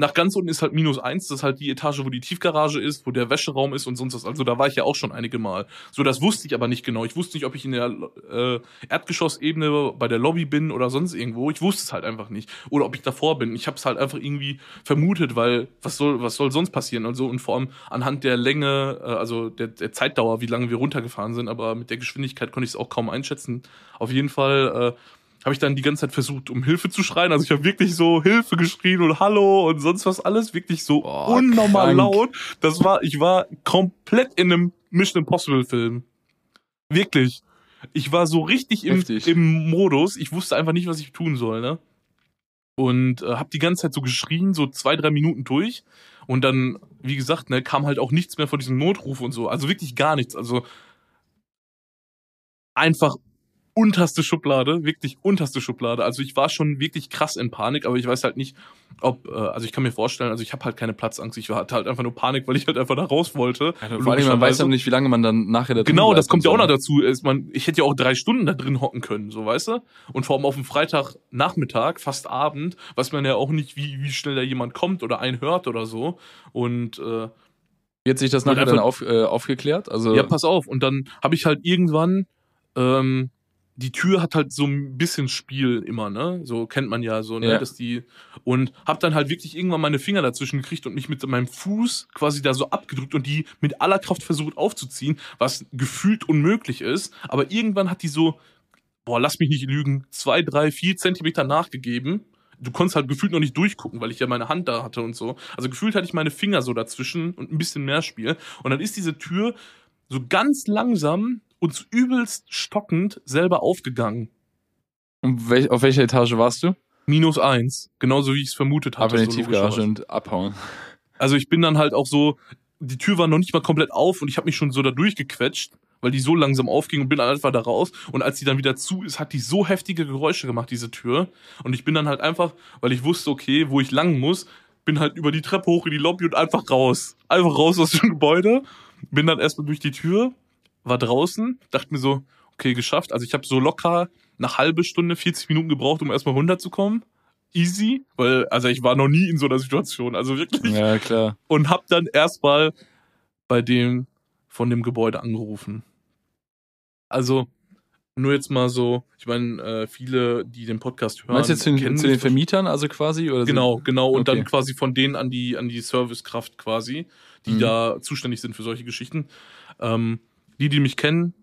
Speaker 1: nach ganz unten ist halt minus eins, das ist halt die Etage, wo die Tiefgarage ist, wo der Wäscheraum ist und sonst was. Also da war ich ja auch schon einige Mal. So, das wusste ich aber nicht genau. Ich wusste nicht, ob ich in der äh, Erdgeschossebene bei der Lobby bin oder sonst irgendwo. Ich wusste es halt einfach nicht. Oder ob ich davor bin. Ich habe es halt einfach irgendwie vermutet, weil was soll, was soll sonst passieren? Also und vor allem anhand der Länge, äh, also der, der Zeitdauer, wie lange wir runtergefahren sind, aber mit der Geschwindigkeit konnte ich es auch kaum einschätzen. Auf jeden Fall. Äh, habe ich dann die ganze Zeit versucht, um Hilfe zu schreien. Also ich habe wirklich so Hilfe geschrien und Hallo und sonst was alles, wirklich so oh, unnormal krank. laut. Das war, ich war komplett in einem Mission Impossible Film. Wirklich. Ich war so richtig im, im Modus. Ich wusste einfach nicht, was ich tun soll, ne? Und äh, habe die ganze Zeit so geschrien, so zwei, drei Minuten durch. Und dann, wie gesagt, ne, kam halt auch nichts mehr von diesem Notruf und so. Also wirklich gar nichts. Also einfach unterste Schublade, wirklich unterste Schublade. Also ich war schon wirklich krass in Panik, aber ich weiß halt nicht, ob, äh, also ich kann mir vorstellen, also ich habe halt keine Platzangst, ich hatte halt einfach nur Panik, weil ich halt einfach da raus wollte.
Speaker 2: Ja, vor allem, man weiß ja nicht, wie lange man dann nachher da
Speaker 1: drin Genau, das kommt ja auch noch ne? dazu. Ist man, ich hätte ja auch drei Stunden da drin hocken können, so weißt du? Und vor allem auf dem Freitagnachmittag, fast Abend, weiß man ja auch nicht, wie, wie schnell da jemand kommt oder einen hört oder so. Und äh,
Speaker 2: Wie hat sich das nachher dann auf, äh, aufgeklärt? Also
Speaker 1: ja, pass auf. Und dann habe ich halt irgendwann ähm, die Tür hat halt so ein bisschen Spiel immer, ne? So kennt man ja so, ne? Ja. Dass die und hab dann halt wirklich irgendwann meine Finger dazwischen gekriegt und mich mit meinem Fuß quasi da so abgedrückt und die mit aller Kraft versucht aufzuziehen, was gefühlt unmöglich ist. Aber irgendwann hat die so, boah, lass mich nicht lügen, zwei, drei, vier Zentimeter nachgegeben. Du konntest halt gefühlt noch nicht durchgucken, weil ich ja meine Hand da hatte und so. Also gefühlt hatte ich meine Finger so dazwischen und ein bisschen mehr Spiel. Und dann ist diese Tür so ganz langsam uns übelst stockend selber aufgegangen.
Speaker 2: Und welch, auf welcher Etage warst du?
Speaker 1: Minus eins. Genauso wie ich es vermutet hatte.
Speaker 2: Aber in die so Tiefgarage und abhauen.
Speaker 1: Also ich bin dann halt auch so, die Tür war noch nicht mal komplett auf und ich habe mich schon so da durchgequetscht, weil die so langsam aufging und bin dann einfach da raus. Und als die dann wieder zu ist, hat die so heftige Geräusche gemacht, diese Tür. Und ich bin dann halt einfach, weil ich wusste, okay, wo ich lang muss, bin halt über die Treppe hoch in die Lobby und einfach raus. Einfach raus aus dem Gebäude. Bin dann erstmal durch die Tür, war draußen, dachte mir so, okay, geschafft. Also ich habe so locker eine halbe Stunde, 40 Minuten gebraucht, um erstmal runterzukommen. Easy, weil, also ich war noch nie in so einer Situation, also wirklich.
Speaker 2: Ja, klar.
Speaker 1: Und hab dann erstmal bei dem von dem Gebäude angerufen. Also, nur jetzt mal so, ich meine, äh, viele, die den Podcast hören.
Speaker 2: Meinst du jetzt zu den, zu den Vermietern, also quasi? Oder
Speaker 1: genau, genau. Und okay. dann quasi von denen an die, an die Servicekraft quasi, die mhm. da zuständig sind für solche Geschichten. Ähm, die, die mich kennen,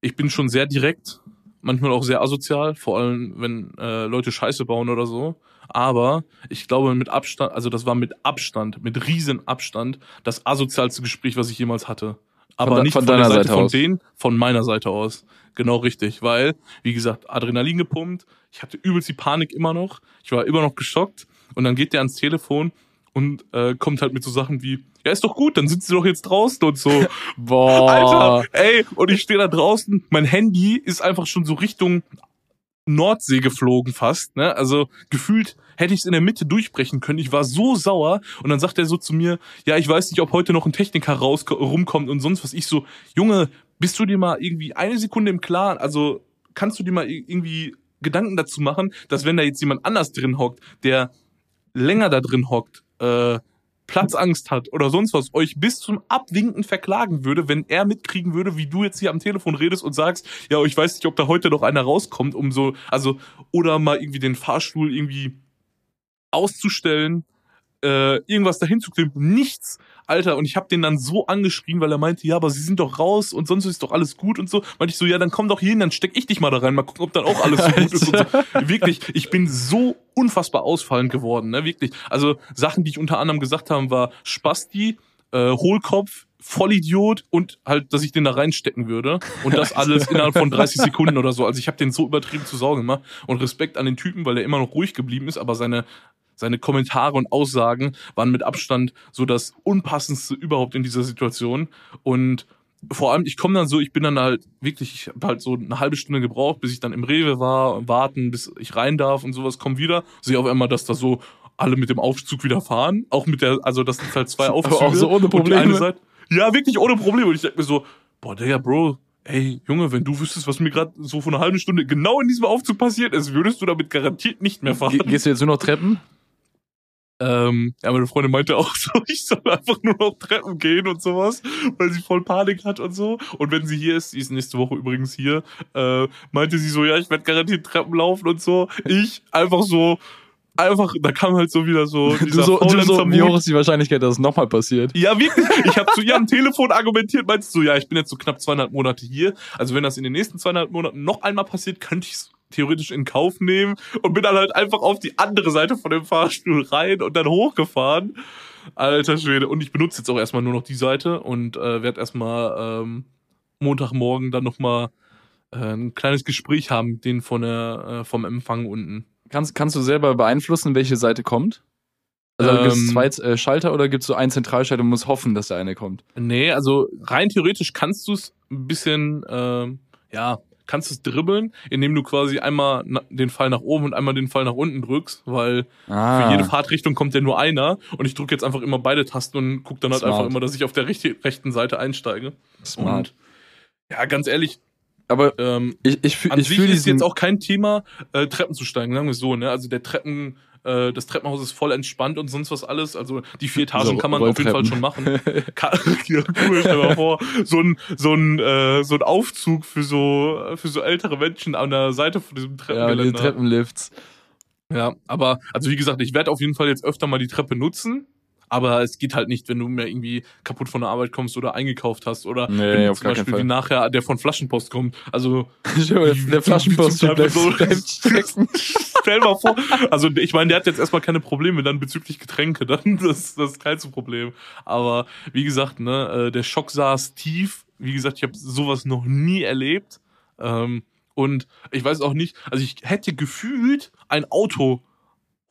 Speaker 1: ich bin schon sehr direkt, manchmal auch sehr asozial, vor allem wenn äh, Leute Scheiße bauen oder so. Aber ich glaube mit Abstand, also das war mit Abstand, mit riesen Abstand, das asozialste Gespräch, was ich jemals hatte. Aber von nicht von, von deiner Seite, Seite von denen, von meiner Seite aus. Genau richtig, weil, wie gesagt, Adrenalin gepumpt, ich hatte übelst die Panik immer noch, ich war immer noch geschockt und dann geht der ans Telefon und äh, kommt halt mit so Sachen wie, ja, ist doch gut, dann sind sie doch jetzt draußen und so.
Speaker 2: Boah.
Speaker 1: Alter, ey, und ich stehe da draußen, mein Handy ist einfach schon so Richtung Nordsee geflogen fast, ne? Also gefühlt hätte ich es in der Mitte durchbrechen können. Ich war so sauer und dann sagt er so zu mir, ja, ich weiß nicht, ob heute noch ein Techniker raus rumkommt und sonst was. Ich so, Junge, bist du dir mal irgendwie eine Sekunde im Klaren? Also kannst du dir mal irgendwie Gedanken dazu machen, dass wenn da jetzt jemand anders drin hockt, der länger da drin hockt, äh, Platzangst hat oder sonst was, euch bis zum Abwinken verklagen würde, wenn er mitkriegen würde, wie du jetzt hier am Telefon redest und sagst, ja, ich weiß nicht, ob da heute noch einer rauskommt, um so, also, oder mal irgendwie den Fahrstuhl irgendwie auszustellen, äh, irgendwas dahin zu klimmen, nichts. Alter, und ich habe den dann so angeschrien, weil er meinte, ja, aber sie sind doch raus und sonst ist doch alles gut und so. Meinte ich so, ja, dann komm doch hier hin, dann steck ich dich mal da rein, mal gucken, ob dann auch alles so gut ist und so. Wirklich, ich bin so unfassbar ausfallend geworden, ne, wirklich. Also Sachen, die ich unter anderem gesagt habe, war Spasti, äh, Hohlkopf, Vollidiot und halt, dass ich den da reinstecken würde und das alles innerhalb von 30 Sekunden oder so. Also ich habe den so übertrieben zu Sau gemacht und Respekt an den Typen, weil er immer noch ruhig geblieben ist, aber seine seine Kommentare und Aussagen waren mit Abstand so das unpassendste überhaupt in dieser Situation und vor allem, ich komme dann so, ich bin dann halt wirklich, ich habe halt so eine halbe Stunde gebraucht, bis ich dann im Rewe war, warten, bis ich rein darf und sowas, komm wieder, sehe auf einmal, dass da so alle mit dem Aufzug wieder fahren, auch mit der, also das sind halt zwei Aufzüge.
Speaker 2: auch so ohne Probleme.
Speaker 1: Seite, ja, wirklich ohne Probleme. Und ich denke mir so, boah, Digga, Bro, ey, Junge, wenn du wüsstest, was mir gerade so vor einer halben Stunde genau in diesem Aufzug passiert ist, würdest du damit garantiert nicht mehr fahren.
Speaker 2: Ge gehst du jetzt nur noch Treppen?
Speaker 1: Ähm, ja, meine Freundin meinte auch so, ich soll einfach nur noch Treppen gehen und sowas, weil sie voll Panik hat und so. Und wenn sie hier ist, sie ist nächste Woche übrigens hier, äh, meinte sie so, ja, ich werde garantiert Treppen laufen und so. Ich einfach so, einfach, da kam halt so wieder so
Speaker 2: du so, du so wie hoch ist die Wahrscheinlichkeit, dass es nochmal passiert?
Speaker 1: Ja, wirklich. Ich habe zu ihr am Telefon argumentiert, meinst du, ja, ich bin jetzt so knapp zweieinhalb Monate hier. Also wenn das in den nächsten zweieinhalb Monaten noch einmal passiert, könnte ich es theoretisch in Kauf nehmen und bin dann halt einfach auf die andere Seite von dem Fahrstuhl rein und dann hochgefahren. Alter Schwede. Und ich benutze jetzt auch erstmal nur noch die Seite und äh, werde erstmal ähm, Montagmorgen dann nochmal äh, ein kleines Gespräch haben mit denen von der, äh, vom Empfang unten.
Speaker 2: Kannst, kannst du selber beeinflussen, welche Seite kommt? Also ähm, gibt es zwei äh, Schalter oder gibt es so einen Zentralschalter und muss hoffen, dass der eine kommt?
Speaker 1: Nee, also rein theoretisch kannst du es ein bisschen, äh, ja, kannst es dribbeln, indem du quasi einmal den Pfeil nach oben und einmal den Pfeil nach unten drückst, weil ah. für jede Fahrtrichtung kommt ja nur einer und ich drücke jetzt einfach immer beide Tasten und guck dann halt Smart. einfach immer, dass ich auf der rechten Seite einsteige. Smart. Und ja, ganz ehrlich,
Speaker 2: aber ähm, ich, ich,
Speaker 1: fühle ich fühl ist jetzt auch kein Thema, äh, Treppen zu steigen, sagen wir so, ne? Also der Treppen, äh, das Treppenhaus ist voll entspannt und sonst was alles. Also die vier Etagen so, kann man auf jeden Fall schon machen. ja, cool, stell mal vor, so ein, so ein, äh, so ein Aufzug für so, für so ältere Menschen an der Seite von diesem Treppengeländer.
Speaker 2: Ja, die Treppenlifts.
Speaker 1: Ja, aber, also wie gesagt, ich werde auf jeden Fall jetzt öfter mal die Treppe nutzen. Aber es geht halt nicht, wenn du mehr irgendwie kaputt von der Arbeit kommst oder eingekauft hast oder
Speaker 2: nee,
Speaker 1: wenn
Speaker 2: auf
Speaker 1: zum Beispiel wie nachher der von Flaschenpost kommt. Also
Speaker 2: der Flaschenpost
Speaker 1: so, Stell mal vor. Also ich meine, der hat jetzt erstmal keine Probleme dann bezüglich Getränke, dann das, das ist kein Problem. Aber wie gesagt, ne, äh, der Schock saß tief. Wie gesagt, ich habe sowas noch nie erlebt. Ähm, und ich weiß auch nicht, also ich hätte gefühlt ein Auto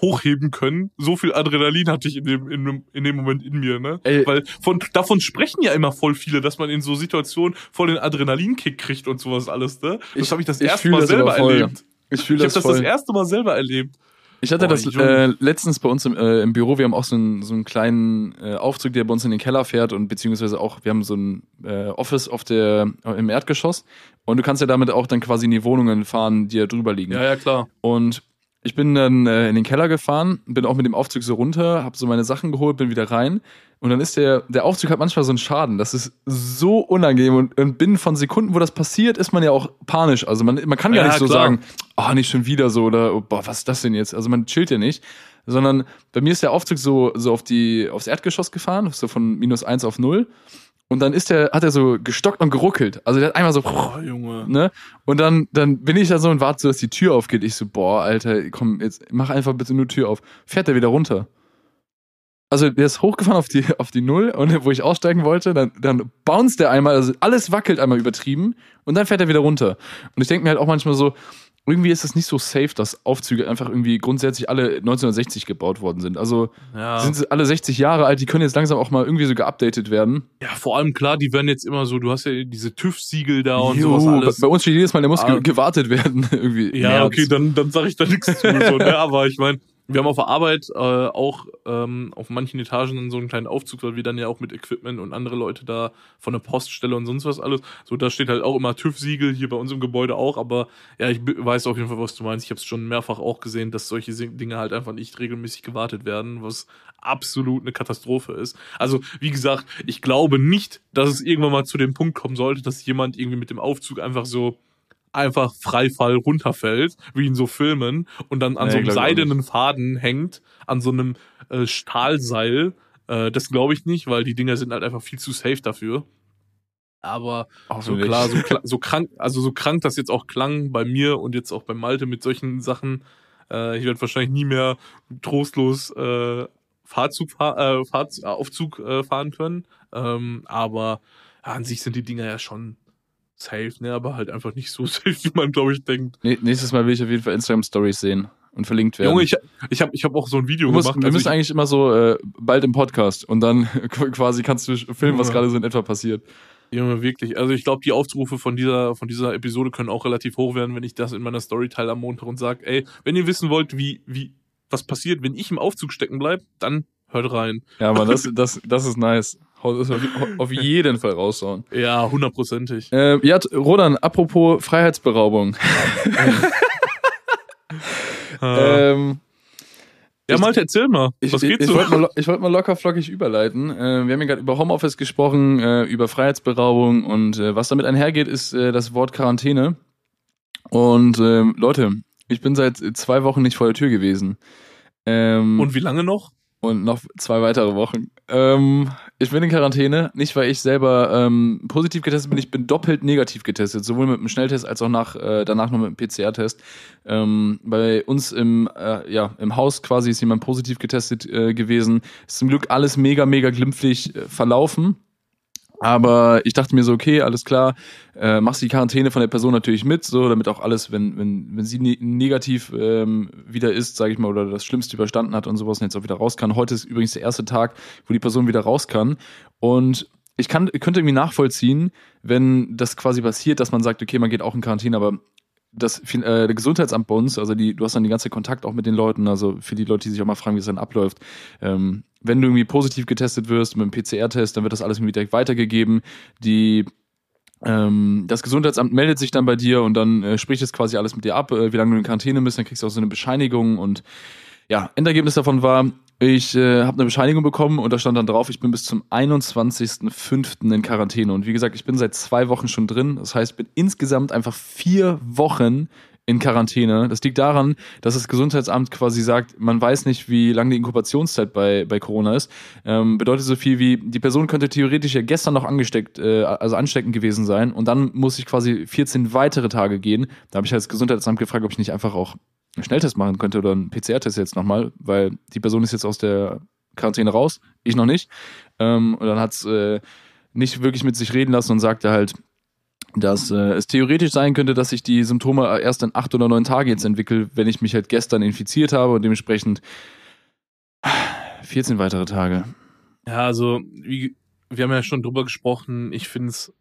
Speaker 1: hochheben können. So viel Adrenalin hatte ich in dem, in dem, in dem Moment in mir, ne? Ey. Weil von, davon sprechen ja immer voll viele, dass man in so Situationen voll den Adrenalinkick kriegt und sowas alles, ne? Das habe ich das erste Mal das selber erlebt.
Speaker 2: Ich fühle das.
Speaker 1: Ich habe das das erste Mal selber erlebt.
Speaker 2: Ich hatte oh, das äh, letztens bei uns im, äh, im Büro, wir haben auch so einen, so einen kleinen äh, Aufzug, der bei uns in den Keller fährt und beziehungsweise auch, wir haben so ein äh, Office auf der, äh, im Erdgeschoss und du kannst ja damit auch dann quasi in die Wohnungen fahren, die da drüber liegen.
Speaker 1: Ja, ja, klar.
Speaker 2: Und ich bin dann äh, in den Keller gefahren, bin auch mit dem Aufzug so runter, habe so meine Sachen geholt, bin wieder rein. Und dann ist der, der Aufzug hat manchmal so einen Schaden. Das ist so unangenehm. Und, und binnen von Sekunden, wo das passiert, ist man ja auch panisch. Also man, man kann gar ja, nicht so klar. sagen, oh, nicht schon wieder so oder oh, boah, was ist das denn jetzt? Also man chillt ja nicht. Sondern bei mir ist der Aufzug so, so auf die, aufs Erdgeschoss gefahren, so von minus eins auf null. Und dann ist der, hat er so gestockt und geruckelt. Also der hat einmal so,
Speaker 1: oh, Junge.
Speaker 2: ne? Und dann, dann bin ich da so und warte so, dass die Tür aufgeht. Ich so, boah, Alter, komm, jetzt mach einfach bitte nur Tür auf. Fährt er wieder runter. Also der ist hochgefahren auf die, auf die Null und wo ich aussteigen wollte, dann, dann bounced der einmal, also alles wackelt einmal übertrieben und dann fährt er wieder runter. Und ich denke mir halt auch manchmal so, irgendwie ist es nicht so safe, dass Aufzüge einfach irgendwie grundsätzlich alle 1960 gebaut worden sind. Also ja. sind sie alle 60 Jahre alt, die können jetzt langsam auch mal irgendwie so geupdatet werden.
Speaker 1: Ja, vor allem klar, die werden jetzt immer so, du hast ja diese TÜV-Siegel da und jo, sowas alles.
Speaker 2: Bei uns steht jedes Mal, der muss ah. gewartet werden irgendwie.
Speaker 1: Ja, okay, dann, dann sag ich da nichts zu. So, ne? Aber ich meine, wir haben auf der Arbeit äh, auch ähm, auf manchen Etagen dann so einen kleinen Aufzug, weil wir dann ja auch mit Equipment und andere Leute da von der Poststelle und sonst was alles. So, da steht halt auch immer TÜV-Siegel, hier bei uns im Gebäude auch, aber ja, ich weiß auf jeden Fall, was du meinst. Ich habe es schon mehrfach auch gesehen, dass solche Dinge halt einfach nicht regelmäßig gewartet werden, was absolut eine Katastrophe ist. Also, wie gesagt, ich glaube nicht, dass es irgendwann mal zu dem Punkt kommen sollte, dass jemand irgendwie mit dem Aufzug einfach so einfach Freifall runterfällt, wie in so Filmen, und dann an nee, so einem seidenen Faden hängt, an so einem äh, Stahlseil. Äh, das glaube ich nicht, weil die Dinger sind halt einfach viel zu safe dafür. Aber auch so klar, so, so krank, also so krank das jetzt auch klang bei mir und jetzt auch bei Malte mit solchen Sachen. Äh, ich werde wahrscheinlich nie mehr trostlos äh, Fahrzug, fahr, äh, Fahrz Aufzug äh, fahren können. Ähm, aber ja, an sich sind die Dinger ja schon safe, ne, aber halt einfach nicht so safe, wie man, glaube ich, denkt.
Speaker 2: Nee, nächstes Mal will ich auf jeden Fall Instagram-Stories sehen und verlinkt werden.
Speaker 1: Junge, ich, ich habe ich hab auch so ein Video
Speaker 2: musst,
Speaker 1: gemacht.
Speaker 2: Wir also müssen eigentlich immer so äh, bald im Podcast und dann quasi kannst du filmen, was gerade so in etwa passiert.
Speaker 1: Junge, wirklich. Also ich glaube, die Aufrufe von dieser, von dieser Episode können auch relativ hoch werden, wenn ich das in meiner Story teile am Montag und sage, ey, wenn ihr wissen wollt, wie, wie, was passiert, wenn ich im Aufzug stecken bleibe, dann hört rein.
Speaker 2: Ja, aber das, das, das ist nice. Auf jeden Fall raushauen.
Speaker 1: Ja, hundertprozentig.
Speaker 2: Äh, ja, Rodan, apropos Freiheitsberaubung.
Speaker 1: ähm, ja, Malte, erzähl mal.
Speaker 2: Ich, was ich, ich wollte mal, wollt mal locker flockig überleiten. Äh, wir haben ja gerade über Homeoffice gesprochen, äh, über Freiheitsberaubung und äh, was damit einhergeht, ist äh, das Wort Quarantäne. Und ähm, Leute, ich bin seit zwei Wochen nicht vor der Tür gewesen.
Speaker 1: Ähm, und wie lange noch?
Speaker 2: Und noch zwei weitere Wochen. Ähm, ich bin in Quarantäne, nicht weil ich selber ähm, positiv getestet bin, ich bin doppelt negativ getestet, sowohl mit dem Schnelltest als auch nach, äh, danach noch mit dem PCR-Test. Ähm, bei uns im, äh, ja, im Haus quasi ist jemand positiv getestet äh, gewesen. Ist zum Glück alles mega, mega glimpflich äh, verlaufen. Aber ich dachte mir so, okay, alles klar, äh, machst die Quarantäne von der Person natürlich mit, so damit auch alles, wenn wenn wenn sie ne negativ ähm, wieder ist, sage ich mal, oder das Schlimmste überstanden hat und sowas und jetzt auch wieder raus kann. Heute ist übrigens der erste Tag, wo die Person wieder raus kann und ich kann könnte irgendwie nachvollziehen, wenn das quasi passiert, dass man sagt, okay, man geht auch in Quarantäne, aber das äh, Gesundheitsamt bei uns, also die, du hast dann die ganze Kontakt auch mit den Leuten, also für die Leute, die sich auch mal fragen, wie es dann abläuft. Ähm, wenn du irgendwie positiv getestet wirst mit einem PCR-Test, dann wird das alles irgendwie direkt weitergegeben. Die ähm, das Gesundheitsamt meldet sich dann bei dir und dann äh, spricht es quasi alles mit dir ab, äh, wie lange du in Quarantäne bist, dann kriegst du auch so eine Bescheinigung und ja, Endergebnis davon war, ich äh, habe eine Bescheinigung bekommen und da stand dann drauf, ich bin bis zum 21.05. in Quarantäne. Und wie gesagt, ich bin seit zwei Wochen schon drin. Das heißt, ich bin insgesamt einfach vier Wochen in Quarantäne. Das liegt daran, dass das Gesundheitsamt quasi sagt, man weiß nicht, wie lange die Inkubationszeit bei, bei Corona ist. Ähm, bedeutet so viel wie, die Person könnte theoretisch ja gestern noch angesteckt, äh, also ansteckend gewesen sein und dann muss ich quasi 14 weitere Tage gehen. Da habe ich halt das Gesundheitsamt gefragt, ob ich nicht einfach auch Schnelltest machen könnte oder einen PCR-Test jetzt nochmal, weil die Person ist jetzt aus der Quarantäne raus, ich noch nicht. Ähm, und dann hat's äh, nicht wirklich mit sich reden lassen und sagte halt, dass äh, es theoretisch sein könnte, dass sich die Symptome erst in acht oder neun Tagen jetzt entwickeln, wenn ich mich halt gestern infiziert habe und dementsprechend 14 weitere Tage.
Speaker 1: Ja, also wie, wir haben ja schon drüber gesprochen, ich finde es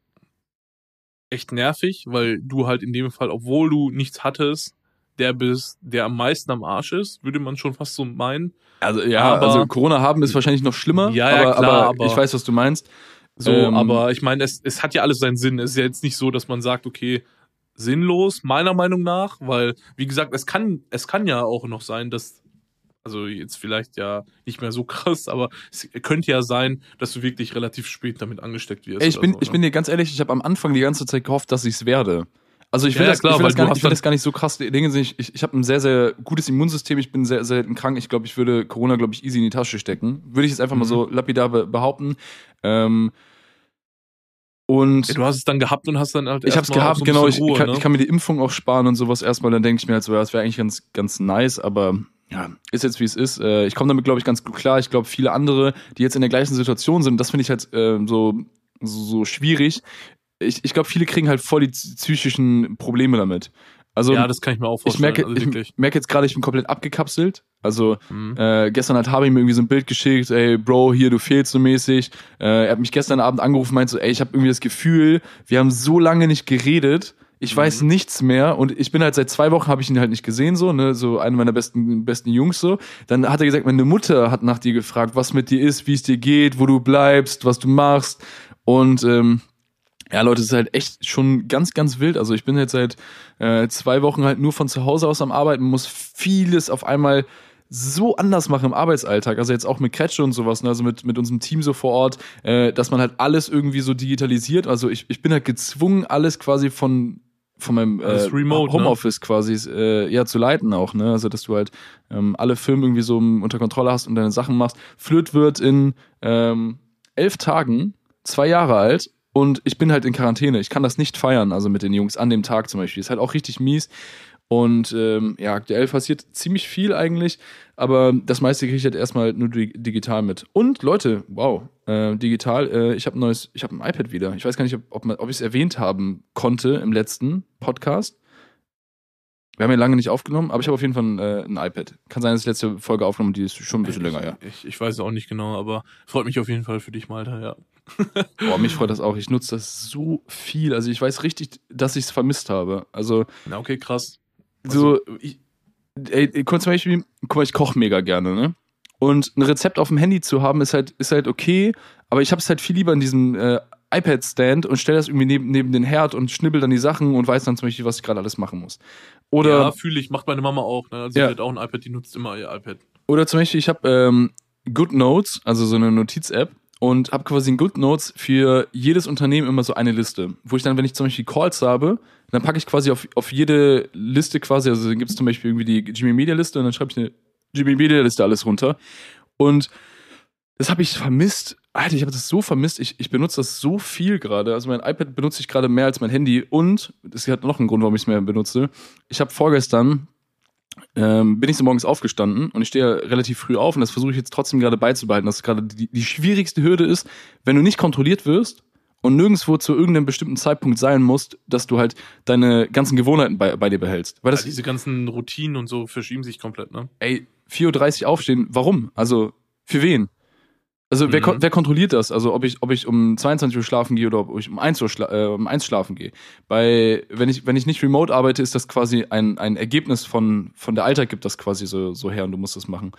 Speaker 1: echt nervig, weil du halt in dem Fall, obwohl du nichts hattest, der bist, der am meisten am Arsch ist, würde man schon fast so meinen.
Speaker 2: Also ja, aber, also Corona haben ist wahrscheinlich noch schlimmer, ja, ja, aber, klar, aber, aber ich weiß, was du meinst.
Speaker 1: So, ähm, aber ich meine, es, es hat ja alles seinen Sinn. Es ist ja jetzt nicht so, dass man sagt, okay, sinnlos, meiner Meinung nach, weil, wie gesagt, es kann, es kann ja auch noch sein, dass, also jetzt vielleicht ja nicht mehr so krass, aber es könnte ja sein, dass du wirklich relativ spät damit angesteckt wirst.
Speaker 2: Ey, ich bin, so, ich ne? bin dir ganz ehrlich, ich habe am Anfang die ganze Zeit gehofft, dass ich es werde. Also ich will, ja, das, klar, ich will, das, gar nicht, ich will das gar nicht so krass Dinge. Ich, ich, ich habe ein sehr, sehr gutes Immunsystem. Ich bin sehr, selten krank. Ich glaube, ich würde Corona, glaube ich, easy in die Tasche stecken. Würde ich jetzt einfach mhm. mal so lapidar behaupten. Ähm, und
Speaker 1: ja, du hast es dann gehabt und hast dann halt
Speaker 2: Ich habe es gehabt, so genau. Ich, Ruhe, ich, kann, ne? ich, kann, mir die Impfung auch sparen und sowas erstmal. Dann denke ich mir halt so, ja, das wäre eigentlich ganz, ganz nice, aber ja, ist jetzt wie es ist. Äh, ich komme damit, glaube ich, ganz gut klar. Ich glaube, viele andere, die jetzt in der gleichen Situation sind, das finde ich halt äh, so, so, so schwierig. Ich, ich glaube, viele kriegen halt voll die psychischen Probleme damit. Also,
Speaker 1: ja, das kann ich mir auch
Speaker 2: vorstellen. Ich merke, also ich merke jetzt gerade, ich bin komplett abgekapselt. Also mhm. äh, gestern hat Harvey mir irgendwie so ein Bild geschickt, ey Bro, hier, du fehlst so mäßig. Äh, er hat mich gestern Abend angerufen, meint so, ey, ich habe irgendwie das Gefühl, wir haben so lange nicht geredet. Ich mhm. weiß nichts mehr und ich bin halt seit zwei Wochen habe ich ihn halt nicht gesehen so, ne, so einer meiner besten besten Jungs so. Dann hat er gesagt, meine Mutter hat nach dir gefragt, was mit dir ist, wie es dir geht, wo du bleibst, was du machst und ähm, ja, Leute, es ist halt echt schon ganz, ganz wild. Also ich bin jetzt seit äh, zwei Wochen halt nur von zu Hause aus am Arbeiten, muss vieles auf einmal so anders machen im Arbeitsalltag, also jetzt auch mit Kretsche und sowas, ne? also mit, mit unserem Team so vor Ort, äh, dass man halt alles irgendwie so digitalisiert. Also ich, ich bin halt gezwungen, alles quasi von von meinem äh, Remote, ne? Homeoffice ne? quasi äh, ja zu leiten auch, ne? Also dass du halt ähm, alle Filme irgendwie so unter Kontrolle hast und deine Sachen machst. Flirt wird in ähm, elf Tagen zwei Jahre alt und ich bin halt in Quarantäne. Ich kann das nicht feiern, also mit den Jungs an dem Tag zum Beispiel. Ist halt auch richtig mies. Und ähm, ja, aktuell passiert ziemlich viel eigentlich, aber das meiste kriege ich halt erstmal nur digital mit. Und Leute, wow, äh, digital, äh, ich habe ein neues, ich habe ein iPad wieder. Ich weiß gar nicht, ob, ob, ob ich es erwähnt haben konnte im letzten Podcast. Wir haben ja lange nicht aufgenommen, aber ich habe auf jeden Fall ein, äh, ein, iPad. Kann sein, dass ich letzte Folge aufgenommen die ist schon ein bisschen länger, ja.
Speaker 1: Ich, ich weiß auch nicht genau, aber freut mich auf jeden Fall für dich, Malta, ja.
Speaker 2: Boah, mich freut das auch. Ich nutze das so viel. Also ich weiß richtig, dass ich es vermisst habe. Also.
Speaker 1: Na, okay, krass.
Speaker 2: Also, so, ich, ey, zum Beispiel, guck mal, ich koche mega gerne, ne? Und ein Rezept auf dem Handy zu haben, ist halt, ist halt okay, aber ich habe es halt viel lieber in diesem äh, iPad-Stand und stelle das irgendwie neben, neben den Herd und schnibbel dann die Sachen und weiß dann zum Beispiel, was ich gerade alles machen muss. Oder,
Speaker 1: ja, fühle ich, macht meine Mama auch. Ne? Also ja. sie hat auch ein iPad, die nutzt immer ihr iPad.
Speaker 2: Oder zum Beispiel, ich habe ähm, GoodNotes, also so eine Notiz-App, und habe quasi in GoodNotes für jedes Unternehmen immer so eine Liste, wo ich dann, wenn ich zum Beispiel Calls habe, dann packe ich quasi auf, auf jede Liste quasi, also dann gibt es zum Beispiel irgendwie die Jimmy Media Liste und dann schreibe ich eine Jimmy Media Liste alles runter. Und das habe ich vermisst. Alter, ich habe das so vermisst. Ich, ich benutze das so viel gerade. Also mein iPad benutze ich gerade mehr als mein Handy. Und es hat noch einen Grund, warum ich es mehr benutze. Ich habe vorgestern ähm, bin ich so morgens aufgestanden und ich stehe relativ früh auf und das versuche ich jetzt trotzdem gerade beizubehalten, dass gerade die, die schwierigste Hürde ist, wenn du nicht kontrolliert wirst und nirgendwo zu irgendeinem bestimmten Zeitpunkt sein musst, dass du halt deine ganzen Gewohnheiten bei, bei dir behältst.
Speaker 1: Weil
Speaker 2: das,
Speaker 1: ja, diese ganzen Routinen und so verschieben sich komplett, ne?
Speaker 2: Ey, 4.30 Uhr aufstehen, warum? Also, für wen? Also mhm. wer, wer kontrolliert das? Also ob ich, ob ich um 22 Uhr schlafen gehe oder ob ich um 1 Uhr schla äh, um 1 schlafen gehe. Bei, wenn ich, wenn ich nicht remote arbeite, ist das quasi ein, ein Ergebnis von, von der Alltag gibt das quasi so, so her und du musst das machen.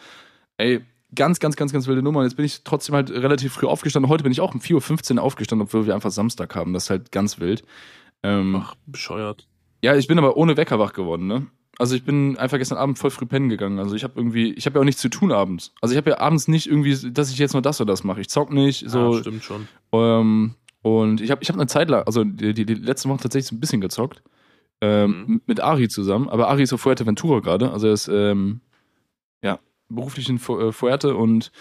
Speaker 2: Ey, ganz, ganz, ganz, ganz wilde Nummer. Jetzt bin ich trotzdem halt relativ früh aufgestanden. Heute bin ich auch um 4.15 Uhr aufgestanden, obwohl wir einfach Samstag haben. Das ist halt ganz wild.
Speaker 1: Ähm, Ach, bescheuert.
Speaker 2: Ja, ich bin aber ohne Wecker wach geworden, ne? Also ich bin einfach gestern Abend voll früh pennen gegangen. Also ich habe irgendwie, ich habe ja auch nichts zu tun abends. Also ich habe ja abends nicht irgendwie, dass ich jetzt nur das oder das mache. Ich zock nicht. So,
Speaker 1: ja, stimmt schon.
Speaker 2: Ähm, und ich habe ich hab eine Zeit lang, also die, die, die letzte Woche tatsächlich so ein bisschen gezockt. Ähm, mhm. Mit Ari zusammen. Aber Ari ist auf Fuerteventura gerade. Also er ist ähm, ja, beruflich in Fu äh, Fuerte und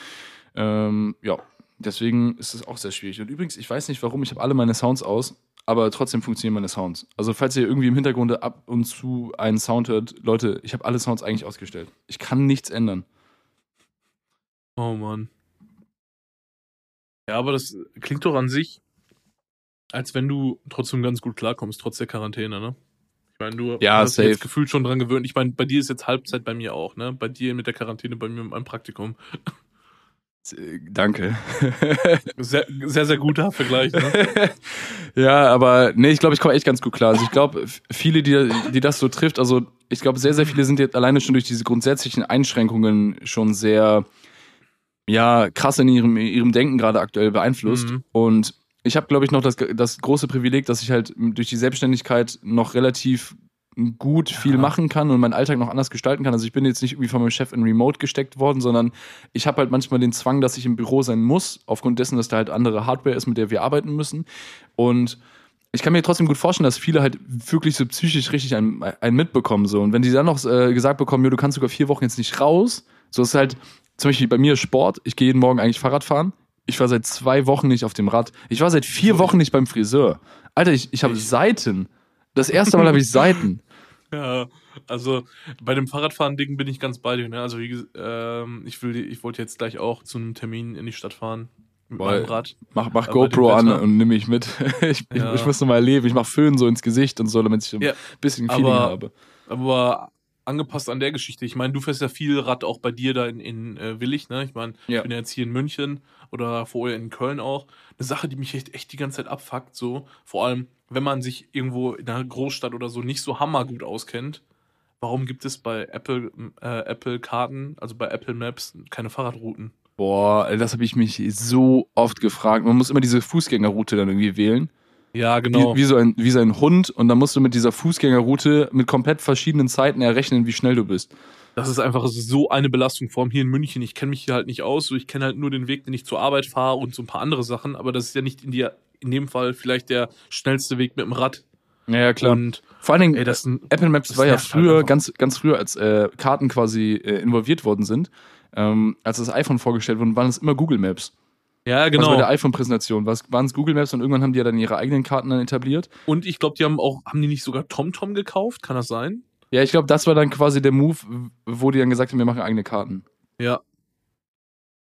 Speaker 2: ähm, ja, deswegen ist es auch sehr schwierig. Und übrigens, ich weiß nicht warum, ich habe alle meine Sounds aus aber trotzdem funktionieren meine Sounds. Also falls ihr irgendwie im Hintergrund ab und zu einen Sound hört, Leute, ich habe alle Sounds eigentlich ausgestellt. Ich kann nichts ändern.
Speaker 1: Oh Mann. Ja, aber das klingt doch an sich, als wenn du trotzdem ganz gut klarkommst, trotz der Quarantäne, ne? Ich meine, du
Speaker 2: ja,
Speaker 1: hast
Speaker 2: safe.
Speaker 1: jetzt gefühlt schon dran gewöhnt. Ich meine, bei dir ist jetzt Halbzeit bei mir auch, ne? Bei dir mit der Quarantäne, bei mir mit meinem Praktikum.
Speaker 2: Danke.
Speaker 1: Sehr, sehr, sehr guter Vergleich. Ne?
Speaker 2: ja, aber nee, ich glaube, ich komme echt ganz gut klar. Also ich glaube, viele, die, die das so trifft, also ich glaube, sehr, sehr viele sind jetzt alleine schon durch diese grundsätzlichen Einschränkungen schon sehr, ja, krass in ihrem, ihrem Denken gerade aktuell beeinflusst. Mhm. Und ich habe, glaube ich, noch das, das große Privileg, dass ich halt durch die Selbstständigkeit noch relativ gut viel ja. machen kann und meinen Alltag noch anders gestalten kann. Also ich bin jetzt nicht irgendwie von meinem Chef in Remote gesteckt worden, sondern ich habe halt manchmal den Zwang, dass ich im Büro sein muss, aufgrund dessen, dass da halt andere Hardware ist, mit der wir arbeiten müssen. Und ich kann mir trotzdem gut vorstellen, dass viele halt wirklich so psychisch richtig einen, einen mitbekommen. So. Und wenn die dann noch äh, gesagt bekommen, du kannst sogar vier Wochen jetzt nicht raus, so ist halt zum Beispiel bei mir Sport. Ich gehe jeden Morgen eigentlich Fahrrad fahren. Ich war seit zwei Wochen nicht auf dem Rad. Ich war seit vier Wochen nicht beim Friseur. Alter, ich, ich habe Seiten. Das erste Mal habe ich Seiten.
Speaker 1: Ja, also bei dem Fahrradfahren-Ding bin ich ganz bei dir. Ne? Also wie, ähm, ich will, ich wollte jetzt gleich auch zu einem Termin in die Stadt fahren
Speaker 2: mit Boah, meinem Rad. Mach, mach GoPro an und nimm mich mit. ich, ja. ich, ich muss noch mal erleben. Ich mach Föhn so ins Gesicht und so, damit ich ja. ein bisschen Feeling aber, habe.
Speaker 1: Aber angepasst an der Geschichte. Ich meine, du fährst ja viel Rad auch bei dir da in, in äh, Willig, ne? Ich meine, ja. ich bin ja jetzt hier in München oder vorher in Köln auch. Eine Sache, die mich echt, echt die ganze Zeit abfuckt, so. Vor allem, wenn man sich irgendwo in einer Großstadt oder so nicht so hammergut auskennt, warum gibt es bei Apple, äh, Apple Karten, also bei Apple Maps, keine Fahrradrouten?
Speaker 2: Boah, das habe ich mich so oft gefragt. Man muss immer diese Fußgängerroute dann irgendwie wählen.
Speaker 1: Ja, genau.
Speaker 2: Wie, wie, so ein, wie so ein Hund und dann musst du mit dieser Fußgängerroute mit komplett verschiedenen Zeiten errechnen, wie schnell du bist.
Speaker 1: Das ist einfach so eine Belastung. Vor allem hier in München. Ich kenne mich hier halt nicht aus. So, ich kenne halt nur den Weg, den ich zur Arbeit fahre und so ein paar andere Sachen. Aber das ist ja nicht in, die, in dem Fall vielleicht der schnellste Weg mit dem Rad.
Speaker 2: Ja, ja klar. Und vor allen Dingen, ey, das ein, Apple Maps war ja früher, halt ganz, ganz früher, als äh, Karten quasi äh, involviert worden sind, ähm, als das iPhone vorgestellt wurde, waren es immer Google Maps.
Speaker 1: Ja, genau. Also
Speaker 2: bei der iPhone-Präsentation waren es Google Maps und irgendwann haben die ja dann ihre eigenen Karten dann etabliert.
Speaker 1: Und ich glaube, die haben auch, haben die nicht sogar TomTom gekauft? Kann das sein?
Speaker 2: Ja, ich glaube, das war dann quasi der Move, wo die dann gesagt haben, wir machen eigene Karten.
Speaker 1: Ja.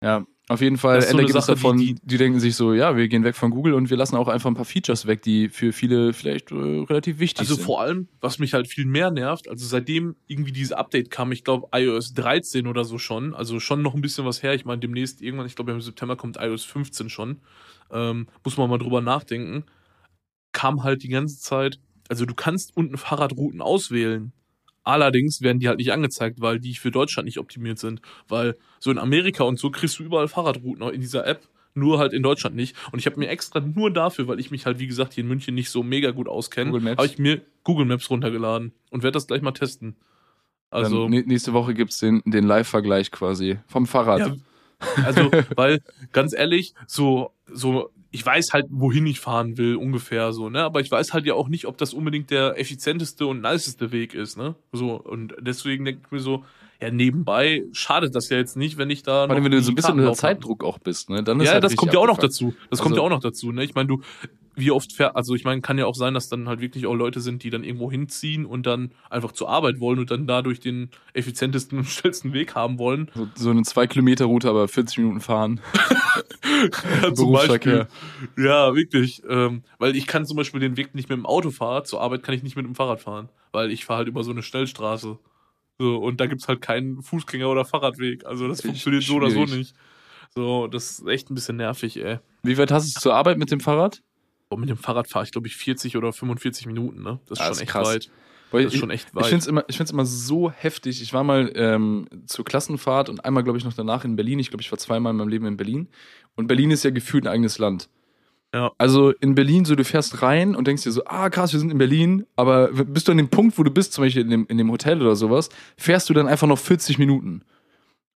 Speaker 2: Ja, auf jeden Fall
Speaker 1: das Endergebnis
Speaker 2: so davon, die, die, die, denken sich so, ja, wir gehen weg von Google und wir lassen auch einfach ein paar Features weg, die für viele vielleicht äh, relativ wichtig
Speaker 1: also
Speaker 2: sind.
Speaker 1: Also vor allem, was mich halt viel mehr nervt, also seitdem irgendwie dieses Update kam, ich glaube iOS 13 oder so schon, also schon noch ein bisschen was her. Ich meine, demnächst irgendwann, ich glaube im September kommt iOS 15 schon, ähm, muss man mal drüber nachdenken, kam halt die ganze Zeit, also du kannst unten Fahrradrouten auswählen, Allerdings werden die halt nicht angezeigt, weil die für Deutschland nicht optimiert sind. Weil so in Amerika und so kriegst du überall Fahrradrouten in dieser App, nur halt in Deutschland nicht. Und ich habe mir extra nur dafür, weil ich mich halt, wie gesagt, hier in München nicht so mega gut auskenne, habe ich mir Google Maps runtergeladen und werde das gleich mal testen.
Speaker 2: Also Dann nächste Woche gibt's den, den Live-Vergleich quasi vom Fahrrad.
Speaker 1: Ja, also, weil, ganz ehrlich, so, so, ich weiß halt, wohin ich fahren will, ungefähr so, ne? Aber ich weiß halt ja auch nicht, ob das unbedingt der effizienteste und niceste Weg ist, ne? So, und deswegen denke ich mir so, ja, nebenbei schadet das ja jetzt nicht, wenn ich da.
Speaker 2: Vor allem, wenn du so ein bisschen unter Zeitdruck auch bist, ne?
Speaker 1: Dann ist ja, halt das kommt ja auch noch dazu. Das also, kommt ja auch noch dazu, ne? Ich meine, du, wie oft fährt, also ich meine, kann ja auch sein, dass dann halt wirklich auch Leute sind, die dann irgendwo hinziehen und dann einfach zur Arbeit wollen und dann dadurch den effizientesten und schnellsten Weg haben wollen.
Speaker 2: So, so eine 2-Kilometer-Route, aber 40 Minuten fahren.
Speaker 1: ja, zum Beispiel. Ja, wirklich. Ähm, weil ich kann zum Beispiel den Weg nicht mit dem Auto fahren, zur Arbeit kann ich nicht mit dem Fahrrad fahren, weil ich fahre halt über so eine Schnellstraße. So, und da gibt's halt keinen Fußgänger- oder Fahrradweg. Also das funktioniert so oder so nicht. So, das ist echt ein bisschen nervig, ey.
Speaker 2: Wie weit hast du zur Arbeit mit dem Fahrrad?
Speaker 1: Boah, mit dem Fahrrad fahre ich, glaube ich, 40 oder 45 Minuten, ne? Das ist ja, schon echt krass. weit.
Speaker 2: Das ist schon echt weit. Ich finde es immer, ich find's immer so heftig. Ich war mal ähm, zur Klassenfahrt und einmal, glaube ich, noch danach in Berlin. Ich glaube, ich war zweimal in meinem Leben in Berlin. Und Berlin ist ja gefühlt ein eigenes Land. Ja. Also in Berlin, so du fährst rein und denkst dir so, ah krass, wir sind in Berlin, aber bist du an dem Punkt, wo du bist, zum Beispiel in dem, in dem Hotel oder sowas, fährst du dann einfach noch 40 Minuten.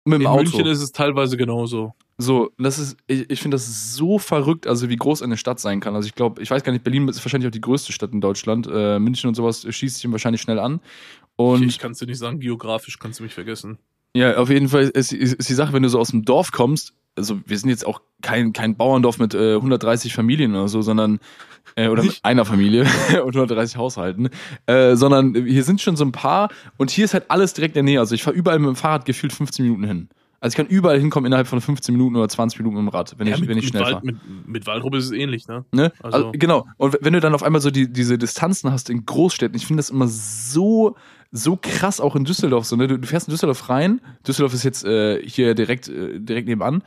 Speaker 1: Mit dem in Auto. München ist es teilweise genauso.
Speaker 2: So, das ist, ich, ich finde das so verrückt, also wie groß eine Stadt sein kann. Also ich glaube, ich weiß gar nicht, Berlin ist wahrscheinlich auch die größte Stadt in Deutschland. Äh, München und sowas schießt sich wahrscheinlich schnell an. Und
Speaker 1: ich, ich kann es dir nicht sagen, geografisch kannst du mich vergessen.
Speaker 2: Ja, auf jeden Fall ist, ist, ist die Sache, wenn du so aus dem Dorf kommst, also wir sind jetzt auch kein, kein Bauerndorf mit äh, 130 Familien oder so, sondern äh, oder mit einer Familie und 130 Haushalten, äh, sondern hier sind schon so ein paar und hier ist halt alles direkt in der Nähe. Also ich fahre überall mit dem Fahrrad gefühlt 15 Minuten hin. Also ich kann überall hinkommen innerhalb von 15 Minuten oder 20 Minuten mit dem Rad, wenn ja, ich, mit, wenn ich schnell fahre.
Speaker 1: Mit, mit Waldrop ist es ähnlich, ne?
Speaker 2: ne? Also. also. genau. Und wenn du dann auf einmal so die, diese Distanzen hast in Großstädten, ich finde das immer so, so krass auch in Düsseldorf so, ne? Du, du fährst in Düsseldorf rein, Düsseldorf ist jetzt äh, hier direkt, äh, direkt nebenan.